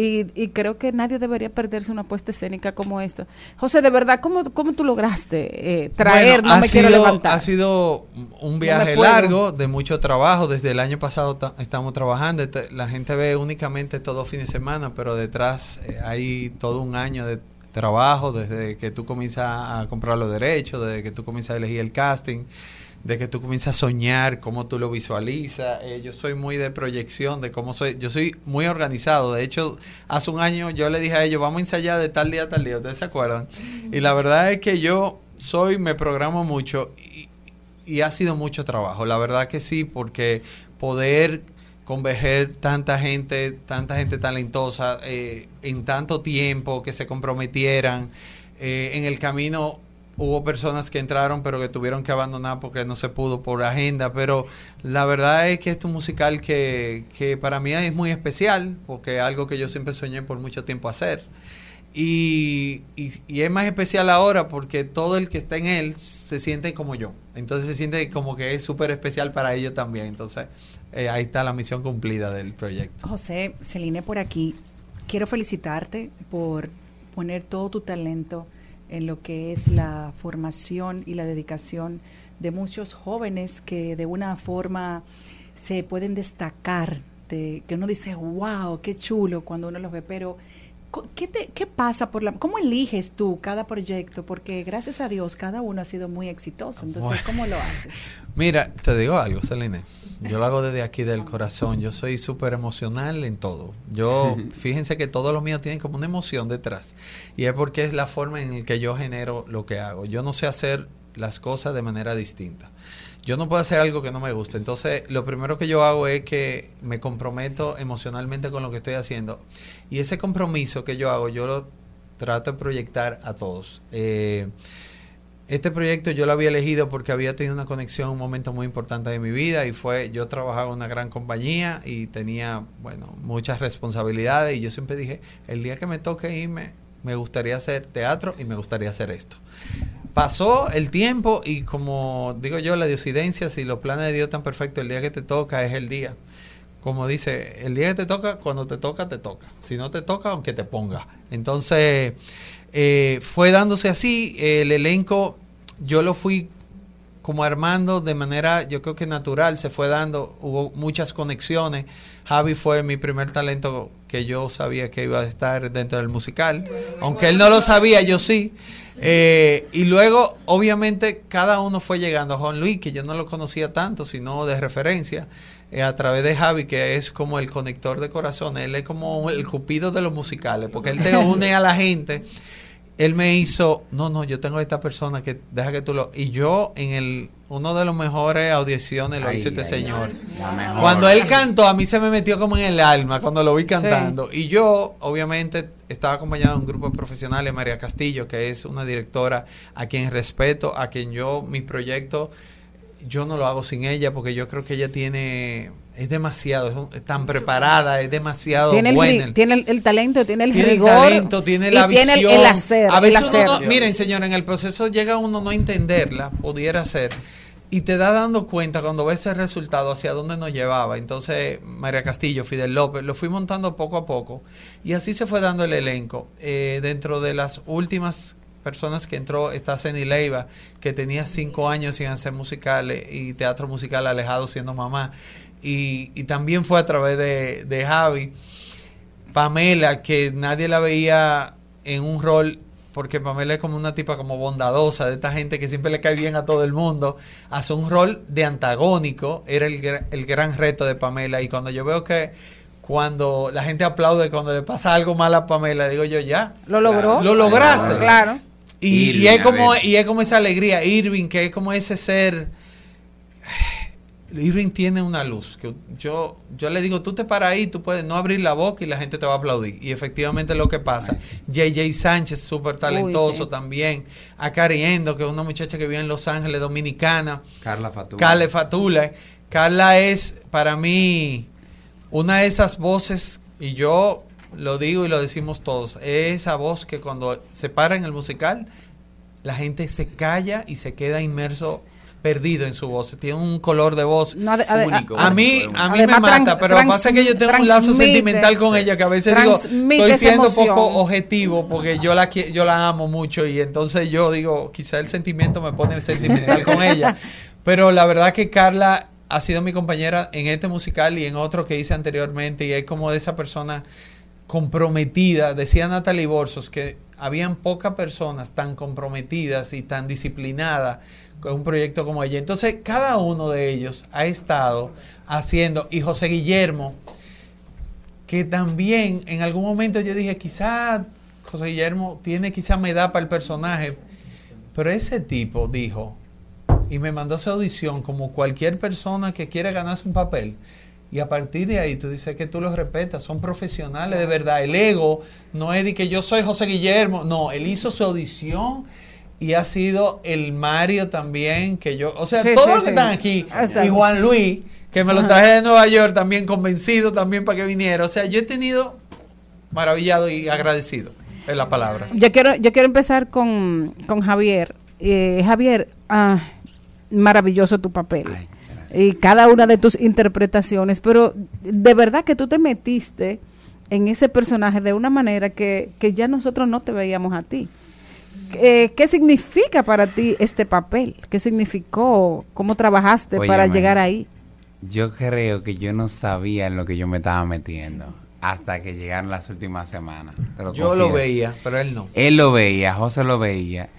Y, y creo que nadie debería perderse una puesta escénica como esta. José, de verdad, ¿cómo, cómo tú lograste eh, traer Bueno, No me quiero sido- levantar? Ha sido un viaje largo, de mucho trabajo. Desde el año pasado ta- estamos trabajando. Este- La gente ve únicamente todo fin de semana, pero detrás eh, hay todo un año de trabajo, desde que tú comienzas a comprar los derechos, desde que tú comienzas a elegir el casting, de que tú comienzas a soñar, cómo tú lo visualizas. Eh, yo soy muy de proyección, de cómo soy. Yo soy muy organizado. De hecho, hace un año yo le dije a ellos, vamos a ensayar de tal día a tal día. ¿Ustedes se acuerdan? Y la verdad es que yo soy, me programo mucho y, y ha sido mucho trabajo. La verdad que sí, porque poder converger tanta gente, tanta gente talentosa eh, en tanto tiempo, que se comprometieran. Eh, en el camino hubo personas que entraron pero que tuvieron que abandonar porque no se pudo por agenda, pero la verdad es que es un musical que, que para mí es muy especial, porque es algo que yo siempre soñé por mucho tiempo hacer. Y, y, es más especial ahora porque todo el que está en él se siente como yo. Entonces se siente como que es súper especial para ellos también. Entonces eh, ahí está la misión cumplida del proyecto. José, Celine por aquí. Quiero felicitarte por poner todo tu talento en lo que es la formación y la dedicación de muchos jóvenes que de una forma se pueden destacar, de, que uno dice, wow, qué chulo cuando uno los ve, pero ¿qué, te, ¿qué pasa por la... ¿Cómo eliges tú cada proyecto? Porque gracias a Dios cada uno ha sido muy exitoso, entonces, Bueno. ¿cómo lo haces? Mira, te digo algo, Celine. Yo lo hago desde aquí del corazón. Yo soy súper emocional en todo. Yo, fíjense que todo lo mío tiene como una emoción detrás. Y es porque es la forma en la que yo genero lo que hago. Yo no sé hacer las cosas de manera distinta. Yo no puedo hacer algo que no me guste. Entonces, lo primero que yo hago es que me comprometo emocionalmente con lo que estoy haciendo. Y ese compromiso que yo hago, yo lo trato de proyectar a todos. Eh, este proyecto yo lo había elegido porque había tenido una conexión, un momento muy importante de mi vida y fue, yo trabajaba en una gran compañía y tenía, bueno, muchas responsabilidades y yo siempre dije, el día que me toque irme, me gustaría hacer teatro y me gustaría hacer esto. Pasó el tiempo y como digo yo, la diosidencia, si los planes de Dios están perfectos, el día que te toca es el día. Como dice, el día que te toca, cuando te toca, te toca. Si no te toca, aunque te ponga. Entonces, eh, fue dándose así. El elenco, yo lo fui como armando de manera, yo creo que natural, se fue dando. Hubo muchas conexiones. Javi fue mi primer talento que yo sabía que iba a estar dentro del musical. Aunque él no lo sabía, yo sí. Eh, y luego, obviamente, cada uno fue llegando. Juan Luis, que yo no lo conocía tanto, sino de referencia, eh, a través de Javi, que es como el conector de corazones. Él es como el cupido de los musicales, porque él te une a la gente. Él me hizo, no, no, yo tengo a esta persona que deja que tú lo. Y yo, en el uno de los mejores audiciones, lo Ay, hizo este ay, señor. Cuando él cantó, a mí se me metió como en el alma cuando lo vi cantando. Y yo, obviamente, estaba acompañado de un grupo de profesionales, María Castillo, que es una directora a quien respeto, a quien yo, mi proyecto, yo no lo hago sin ella, porque yo creo que ella tiene, es demasiado, es un- es tan preparada, es demasiado Tiene buena. tiene el, el talento, tiene el Tiene el talento, tiene la tiene el- visión. el hacer. A veces uno no- miren, señor, en el proceso llega uno no a entenderla, pudiera ser, y te da dando cuenta cuando ves el resultado hacia dónde nos llevaba. Entonces, María Castillo, Fidel López, lo fui montando poco a poco, y así se fue dando el elenco. Eh, dentro de las últimas personas que entró está Ceni Leiva, que tenía cinco años sin hacer musicales y teatro musical alejado siendo mamá. Y, y también fue a través de, de Javi. Pamela, que nadie la veía en un rol porque Pamela es como una tipa como bondadosa, de esta gente que siempre le cae bien a todo el mundo, hace un rol de antagónico, era el, el gran reto de Pamela. Y cuando yo veo que cuando la gente aplaude cuando le pasa algo mal a Pamela, digo yo, ya. Lo logró. Lo lograste. Claro. Y, Irving, y es como y es como esa alegría, Irving, que es como ese ser. Irving tiene una luz. Que yo, yo le digo, tú te paras ahí, tú puedes no abrir la boca y la gente te va a aplaudir. Y efectivamente es lo que pasa. JJ Sánchez, súper talentoso sí. también. A Cariendo, que es una muchacha que vive en Los Ángeles, dominicana. Carla Fatula. Carla Fatula. Carla es para mí una de esas voces, y yo lo digo y lo decimos todos, es esa voz que cuando se para en el musical, la gente se calla y se queda inmerso, perdido en su voz. Tiene un color de voz No, ade- ade- único. a- A mí, a mí me mata, tran- pero pasa que yo tengo un lazo sentimental con ella que a veces digo, estoy siendo emoción. poco objetivo porque yo la yo la amo mucho y entonces yo digo, quizá el sentimiento me pone sentimental con ella. Pero la verdad que Carla ha sido mi compañera en este musical y en otro que hice anteriormente y es como de esa persona comprometida. Decía Natalie Borsos que habían pocas personas tan comprometidas y tan disciplinadas con un proyecto como ella. Entonces, cada uno de ellos ha estado haciendo, y José Guillermo, que también en algún momento yo dije, quizá José Guillermo tiene quizá me da para el personaje, pero ese tipo dijo, y me mandó su audición como cualquier persona que quiere ganarse un papel. Y a partir de ahí tú dices que tú los respetas, son profesionales de verdad. El ego no es de que yo soy José Guillermo, no, él hizo su audición y ha sido el Mario también, que yo, o sea, Sí, todos sí, los que sí. están aquí, Exacto. y Juan Luis, que me lo traje de Nueva York también convencido también para que viniera. O sea, yo he tenido maravillado y agradecido, es la palabra. Yo quiero, yo quiero empezar con, con Javier. Eh, Javier, ah, maravilloso tu papel. y cada una de tus interpretaciones, pero de verdad que tú te metiste en ese personaje de una manera que, que ya nosotros no te veíamos a ti. Eh, ¿Qué significa para ti este papel? ¿Qué significó? ¿Cómo trabajaste para llegar ahí? Yo creo que yo no sabía en lo que yo me estaba metiendo hasta que llegaron las últimas semanas. lo Yo lo veía, pero él no. Él lo veía, José lo veía.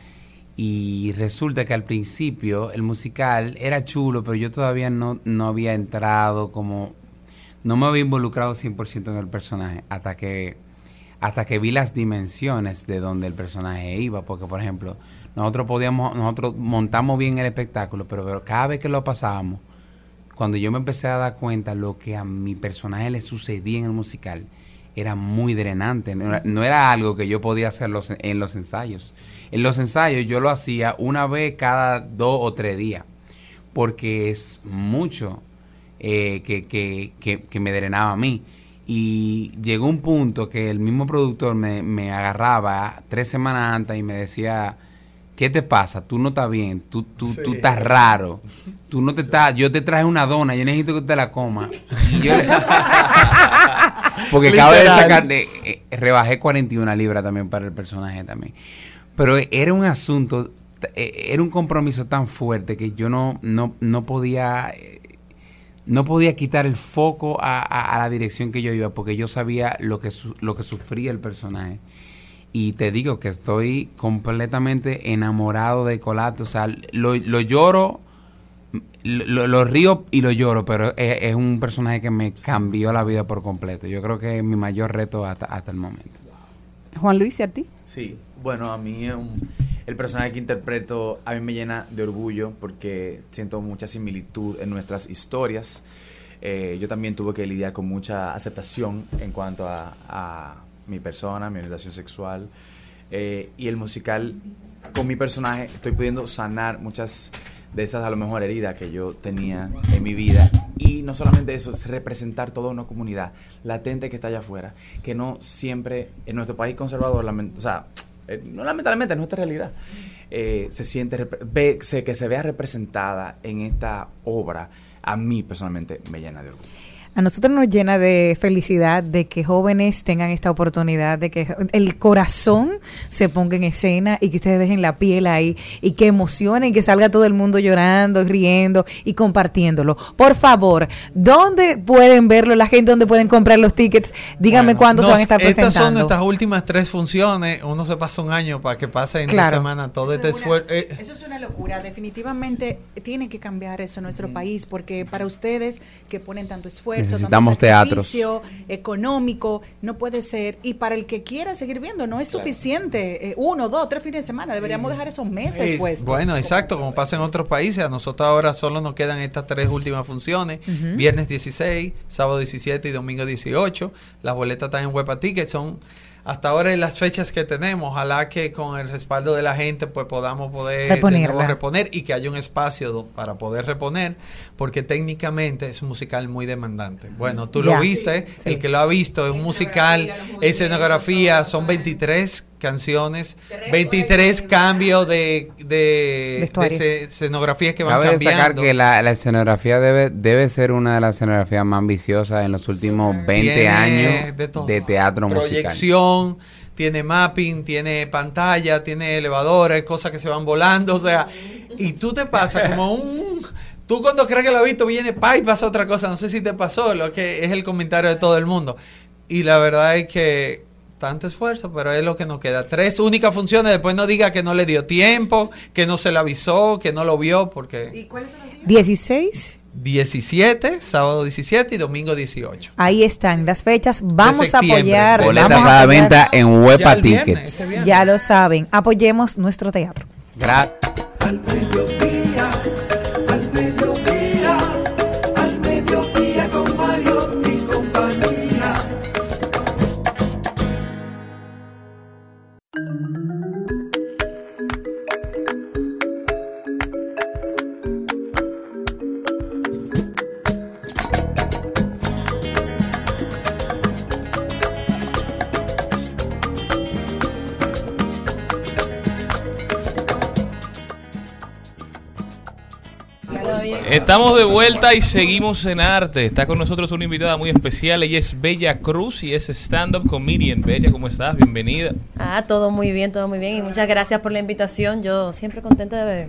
Y resulta que al principio el musical era chulo, pero yo todavía no, no había entrado como... No me había involucrado 100% en el personaje hasta que, hasta que vi las dimensiones de donde el personaje iba. Porque, por ejemplo, nosotros podíamos, nosotros montamos bien el espectáculo, pero, cada vez que lo pasábamos, cuando yo me empecé a dar cuenta lo que a mi personaje le sucedía en el musical, era muy drenante. No era, no era algo que yo podía hacer los- en los ensayos. En los ensayos yo lo hacía una vez cada dos o tres días, porque es mucho eh, que, que, que, que me drenaba a mí. Y llegó un punto que el mismo productor me, me agarraba tres semanas antes y me decía, ¿qué te pasa? Tú no estás bien, tú, tú, tú estás raro, tú no te estás, yo te traje una dona, yo necesito que usted la coma. Y yo le- porque cabe destacar, de, eh, rebajé 41 libras también para el personaje también. Pero era un asunto, eh, era un compromiso tan fuerte que yo no, no, no podía... no podía quitar el foco a, a- a la dirección que yo iba porque yo sabía lo que, su- lo que sufría el personaje. Y te digo que estoy completamente enamorado de Colate. O sea, lo, lo lloro, lo, lo- lo río y lo lloro, pero es, es un personaje que me cambió la vida por completo. Yo creo que es mi mayor reto hasta, hasta el momento. Juan Luis, ¿y a ti? Sí, bueno, a mí un- el personaje que interpreto a mí me llena de orgullo porque siento mucha similitud en nuestras historias. Eh, yo también tuve que lidiar con mucha aceptación en cuanto a, mi persona, mi orientación sexual. Eh, y el musical, con mi personaje, estoy pudiendo sanar muchas de esas, a lo mejor, heridas que yo tenía en mi vida. Y no solamente eso, es representar toda una comunidad latente que está allá afuera, que no siempre en nuestro país conservador, o sea, eh, no lamentablemente, es nuestra realidad, eh, se siente, ve, se- que se vea representada en esta obra, a mí personalmente me llena de orgullo. A nosotros nos llena de felicidad de que jóvenes tengan esta oportunidad, de que el corazón se ponga en escena y que ustedes dejen la piel ahí y que emocionen, que salga todo el mundo llorando, riendo y compartiéndolo. Por favor, ¿dónde pueden verlo la gente? ¿Dónde pueden comprar los tickets? Díganme cuándo se van a estar Estas son presentando. nuestras últimas tres funciones. Uno se pasa un año para que pase en Claro. dos semanas todo este esfuerzo. Eh, Eso es una locura. Definitivamente tiene que cambiar eso en nuestro país, porque para ustedes que ponen tanto esfuerzo, Necesitamos sacrificio económico, no puede ser. Y para el que quiera seguir viendo, no es suficiente. eh, uno, dos, tres fines de semana. Deberíamos dejar esos meses, Eh, pues. Bueno, exacto, como pasa en otros países, a nosotros ahora solo nos quedan estas tres últimas funciones, viernes 16, sábado 17 y domingo 18. Las boletas están en Huepa Ticket, son hasta ahora las fechas que tenemos. Ojalá que con el respaldo de la gente pues podamos poder de Reponerla. nuevo reponer y que haya un espacio para poder reponer, porque técnicamente es un musical muy demandante. Bueno, tú lo viste, Sí. el que lo ha visto, es un musical, escenografía, son 23 canciones, 23 cambios de, de, escenografías que van Cabe destacar cambiando. que la, la escenografía debe, debe ser una de las escenografías más ambiciosas en los últimos 20 Tiene años de teatro musical. proyección, tiene mapping, tiene pantalla, tiene elevadores, cosas que se van volando, o sea, y tú te pasas como un... Tú cuando crees que lo has visto viene pa y pasa otra cosa, no sé si te pasó, lo que es el comentario de todo el mundo. Y la verdad es que tanto esfuerzo, pero es lo que nos queda. Tres únicas funciones, después no diga que no le dio tiempo, que no se le avisó, que no lo vio, porque 16, 17, sábado 17 y domingo 18. ahí están las fechas. Vamos a apoyar. Boletas a la venta en Huepa viernes, Tickets. Ya lo saben. Apoyemos nuestro teatro. Gra- Estamos de vuelta y seguimos en arte. Está con nosotros una invitada muy especial. Ella es Bella Cruz y es stand-up comedian. Bella, ¿cómo estás? Bienvenida. Ah, todo muy bien, todo muy bien. Y muchas gracias por la invitación. Yo siempre contenta de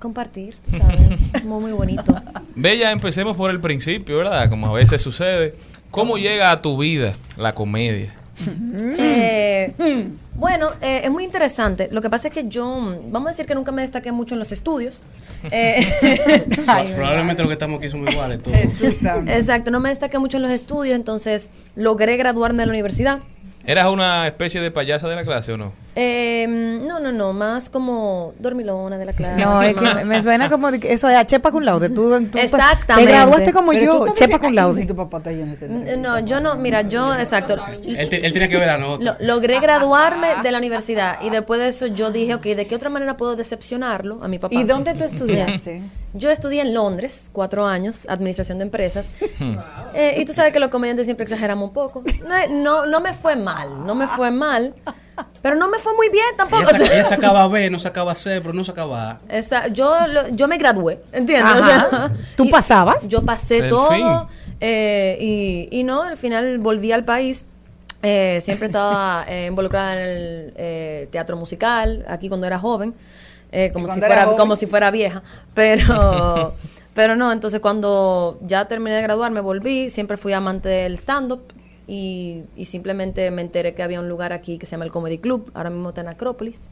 compartir, ¿sabes? Muy, muy bonito. Bella, empecemos por el principio, ¿verdad? Como a veces sucede. ¿Cómo llega a tu vida la comedia? Eh, bueno, eh, es muy interesante. Lo que pasa es que yo, mm, vamos a decir que nunca me destaqué mucho en los estudios. Eh, Probablemente lo que estamos aquí somos iguales todos. Exacto, no me destaqué mucho en los estudios, entonces logré graduarme de la universidad. ¿Eras una especie de payasa de la clase o no? Eh, no, no, no, más como dormilona de la clase. No, es que me- suena como de que eso es chepa con laude. Tú, tú Exactamente. Te graduaste como Pero yo, chepa con laude. "Ay, Tu papá está lleno de No, yo no, mira, yo, exacto. Él, te- él tiene que ver la nota. Lo- logré graduarme de la universidad y después de eso yo dije, ok, ¿de qué otra manera puedo decepcionarlo a mi papá? ¿Y dónde tú estudiaste? Yo estudié en Londres, cuatro años, administración de empresas. Eh, y tú sabes que los comediantes siempre exageramos un poco. No, no, no me fue mal, no me fue mal, pero no me fue muy bien tampoco. Ella, saca- ella sacaba B, no sacaba C, pero no sacaba A. esa- yo, lo- yo me gradué, ¿entiendes? O sea, ¿Tú pasabas? Yo pasé todo eh, y, y no, al final volví al país. Eh, siempre estaba eh, involucrada en el eh, teatro musical, aquí cuando era joven, eh, como, si fuera, joven. como si fuera vieja, pero, pero no, entonces cuando ya terminé de graduarme volví, siempre fui amante del stand-up y, y simplemente me enteré que había un lugar aquí que se llama el Comedy Club, ahora mismo está en Acrópolis.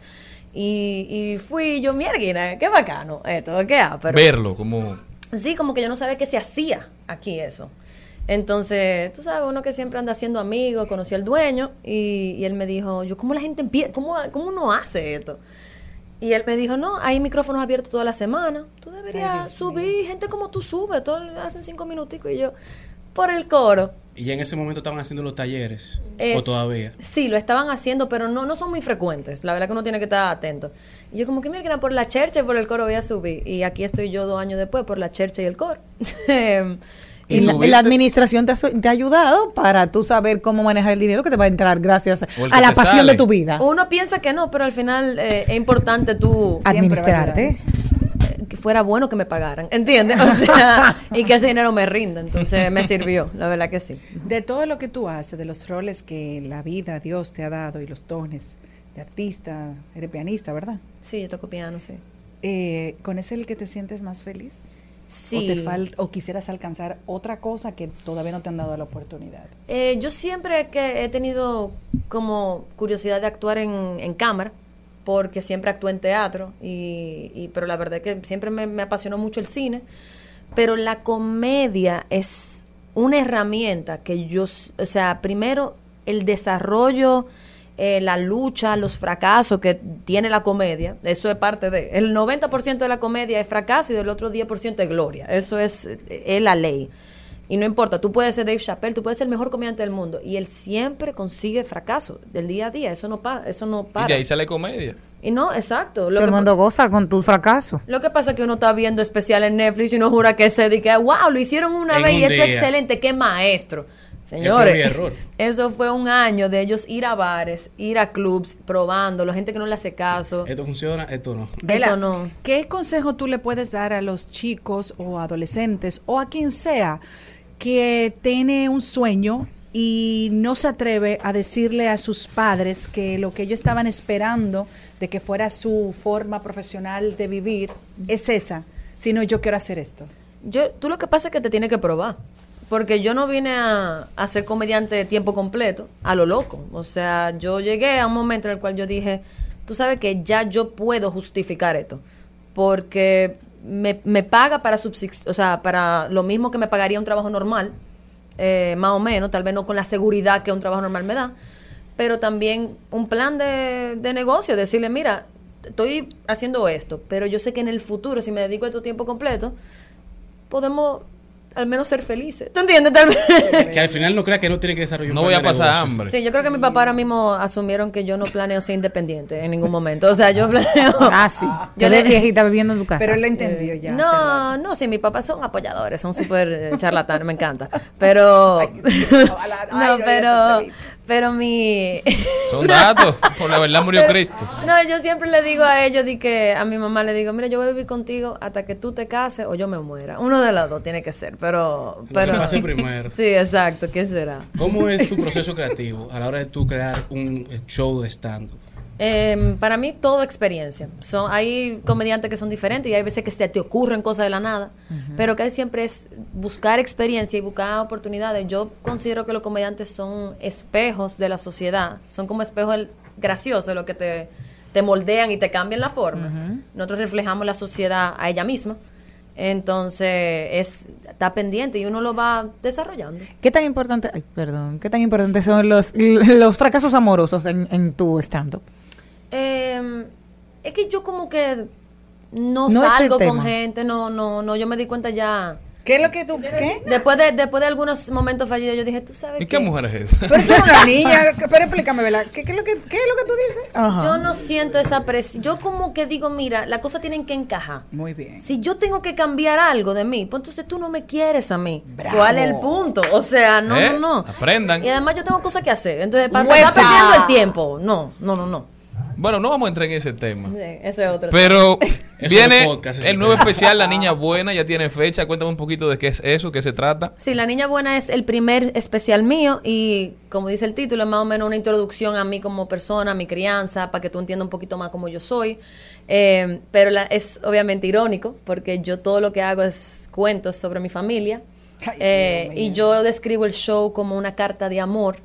Y, y fui yo, mierda, qué bacano esto, qué ah, pero Verlo, como... Sí, como que yo no sabía que se hacía aquí eso. Entonces, tú sabes, uno que siempre anda haciendo amigos, conocí al dueño y, y él me dijo, yo, ¿cómo la gente empieza? ¿Cómo, ¿Cómo uno hace esto? Y él me dijo, no, hay micrófonos abiertos toda la semana. Tú deberías subir, gente como tú subes, todo, hacen cinco minuticos y yo, por el coro. Y ya en ese momento estaban haciendo los talleres. Es- o todavía. Sí, lo estaban haciendo, pero no, no son muy frecuentes. La verdad que uno tiene que estar atento. Y yo como que, mira, por la chercha y por el coro voy a subir. Y aquí estoy yo dos años después por la chercha y el coro. Y la, la administración te ha, te ha ayudado para tú saber cómo manejar el dinero que te va a entrar gracias a que la pasión sale. de tu vida. Uno piensa que no, pero al final eh, es importante tú... Administrarte. Que fuera bueno que me pagaran, ¿entiendes? O sea, y que ese dinero me rinda. Entonces me sirvió, la verdad que sí. De todo lo que tú haces, de los roles que la vida, Dios te ha dado y los dones de artista, eres pianista, ¿verdad? Sí, yo toco piano, sí. Eh, ¿Con ese es el que te sientes más feliz? Sí. ¿O, te fal- o quisieras alcanzar otra cosa que todavía no te han dado la oportunidad? Eh, yo siempre que he tenido como curiosidad de actuar en, en cámara, porque siempre actué en teatro, y, pero la verdad es que siempre me, apasionó mucho el cine, pero la comedia es una herramienta que yo, o sea, primero el desarrollo, eh, la lucha, los fracasos que tiene la comedia, eso es parte de, el 90% de la comedia es fracaso y del otro 10% es gloria, eso es, es la ley. Y no importa, tú puedes ser Dave Chappelle, tú puedes ser el mejor comediante del mundo. Y él siempre consigue fracaso del día a día. Eso no, pa eso no Y para. de ahí sale comedia. Y no, exacto. Lo Todo el que, mundo goza con tu fracaso. lo que pasa es que uno está viendo especial en Netflix y uno jura que se dice, wow, lo hicieron una En vez un y esto es excelente, qué maestro. Y Señores, error. eso fue un año de ellos ir a bares, ir a clubs, probando, la gente que no le hace caso. Esto funciona, esto no. Vela, Esto no. ¿Qué consejo tú le puedes dar a los chicos o adolescentes o a quien sea que tiene un sueño y no se atreve a decirle a sus padres que lo que ellos estaban esperando de que fuera su forma profesional de vivir es esa, sino yo quiero hacer esto? Yo, tú lo que pasa es que te tienes que probar. Porque yo no vine a, a ser comediante de tiempo completo, a lo loco. O sea, yo llegué a un momento en el cual yo dije, tú sabes que ya yo puedo justificar esto. Porque me, me paga para subsistir, o sea, para lo mismo que me pagaría un trabajo normal, eh, más o menos, tal vez no con la seguridad que un trabajo normal me da, pero también un plan de, de negocio, decirle, mira, estoy haciendo esto, pero yo sé que en el futuro, si me dedico a esto tiempo completo, podemos al menos ser felices. ¿Tú entiendes? Tal vez. Que al final no crea que no tiene que desarrollar un No voy a pasar negocio. hambre. Sí, yo creo que mi papá ahora mismo asumieron que yo no planeo ser independiente en ningún momento. O sea, yo planeo. Ah, sí. Yo le- viejita viviendo en tu casa. Pero él lo entendió ya. hace No, no, sí, mis papás son apoyadores, son súper eh, charlatanes, me encanta. Pero. no, pero. Pero mi. Son datos. Por la verdad murió Pero- Cristo. No, yo siempre le digo a ellos, di que a mi mamá le digo, mira, yo voy a vivir contigo hasta que tú te cases o yo me muera. Uno de los dos tiene que ser, pero... Pero que pase primero. Sí, exacto, ¿qué será? ¿Cómo es tu proceso creativo a la hora de tú crear un show de stand-up? Eh, para mí todo experiencia. Son, hay comediantes que son diferentes y hay veces que se te ocurren cosas de la nada, pero que siempre es buscar experiencia y buscar oportunidades. Yo considero que los comediantes son espejos de la sociedad, son como espejos graciosos, lo que te, te moldean y te cambian la forma. Nosotros reflejamos la sociedad a ella misma. Entonces, es, está pendiente y uno lo va desarrollando. ¿Qué tan importante, ay, perdón, qué tan importantes son los, los fracasos amorosos en, en tu stand-up? Eh, es que yo como que no, salgo con gente, no, no, no, yo me di cuenta ya. ¿Qué es lo que tú, qué? Después de, después de algunos momentos fallidos, yo dije, tú sabes ¿Y qué mujer es esa? Pero tú eres una niña, pero explícame, ¿verdad? ¿Qué, qué es lo que, ¿Qué es lo que tú dices? Yo no siento esa presión. Yo como que digo, mira, las cosas tienen que encajar. Muy bien. Si yo tengo que cambiar algo de mí, pues entonces tú no me quieres a mí. ¿Cuál es el punto? O sea, no, ¿Eh? no, no. Aprendan. Y además yo tengo cosas que hacer. Entonces, para estar perdiendo el tiempo. No, no, no, no. Bueno, no vamos a entrar en ese tema. Sí, Ese es otro. Pero viene podcast, el nuevo especial La Niña Buena, ya tiene fecha. Cuéntame un poquito de qué es eso, qué se trata. Sí, La Niña Buena es el primer especial mío y como dice el título, es más o menos una introducción a mí como persona, a mi crianza, para que tú entiendas un poquito más cómo yo soy. Eh, pero la- es obviamente irónico porque yo todo lo que hago es cuentos sobre mi familia Eh, y yo describo el show como una carta de amor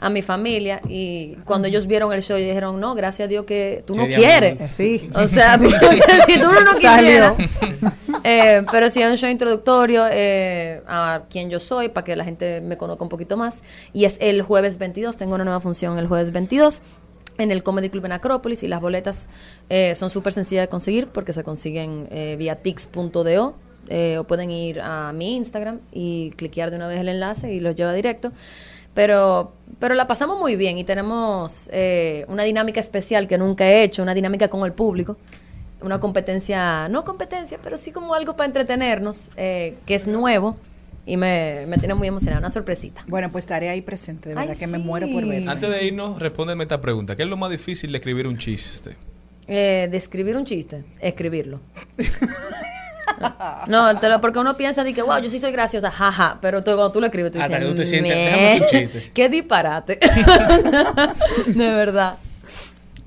a mi familia y cuando ellos vieron el show dijeron no gracias a Dios que tú no quieres diablo. Sí. o sea si tú no, no quisieras eh, pero sí, es un show introductorio eh, a quién yo soy, para que la gente me conozca un poquito más. Y es el jueves 22, tengo una nueva función el jueves 22 en el Comedy Club en Acrópolis y las boletas eh, son súper sencillas de conseguir porque se consiguen eh, vía tix.do eh, o pueden ir a mi Instagram y cliquear de una vez el enlace y los lleva directo. Pero, pero la pasamos muy bien y tenemos eh, una dinámica especial que nunca he hecho, una dinámica con el público una competencia, no competencia, pero sí como algo para entretenernos, eh, que es nuevo y me, me tiene muy emocionada, una sorpresita. Bueno, pues estaré ahí presente, de verdad Ay, que me muero por ver. Antes de irnos, respóndeme esta pregunta. ¿Qué es lo más difícil de escribir un chiste? Eh, de escribir un chiste, escribirlo. No, te lo- porque uno piensa de que, wow, yo sí soy graciosa, jaja, pero tú, cuando tú lo escribes, tú Hasta dices, que tú te sientes, "Meh, déjame hacer un chiste". Qué disparate. de verdad.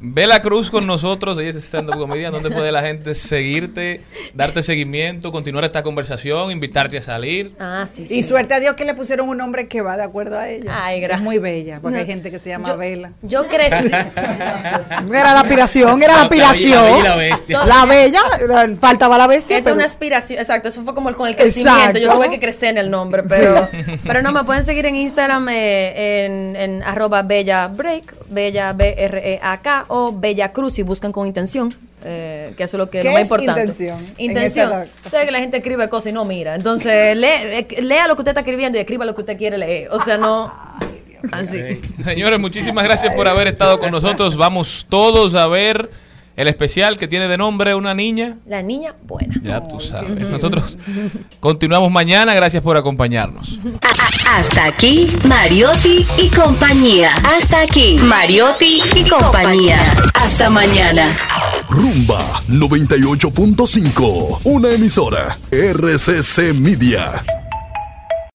Vela Cruz con nosotros, ella es stand-up comedian. ¿Dónde puede la gente seguirte, darte seguimiento, continuar esta conversación, invitarte a salir? Ah, sí, Y suerte a Dios que le pusieron un nombre que va de acuerdo a ella. Ay, Es muy bella, porque No. hay gente que se llama Yo- Vela. Yo crecí. Era la aspiración, era la La bella- la aspiración. la bestia. La bella, faltaba la bestia. Esta es pero- una aspiración, exacto, eso fue como el, con el crecimiento, yo Exacto. tuve que crecer en el nombre, pero, pero no, me pueden seguir en Instagram eh, en, en arroba bella break, bella B-R-E-A-K o bella cruz si buscan con intención, eh, que eso es lo que ¿Qué lo más es importante. intención en Intención. O sea, que la gente escribe cosas y no mira, entonces lee- eh, lea lo que usted está escribiendo y escriba lo que usted quiere leer, o sea, no... Así. Señores, muchísimas gracias por haber estado con nosotros. Vamos todos a ver el especial que tiene de nombre Una Niña. La niña buena. Ya tú sabes. Nosotros continuamos mañana. Gracias por acompañarnos. Hasta aquí, Mariotti y compañía. Hasta aquí, Mariotti y compañía. Hasta mañana. Rumba 98.5, una emisora RCC Media.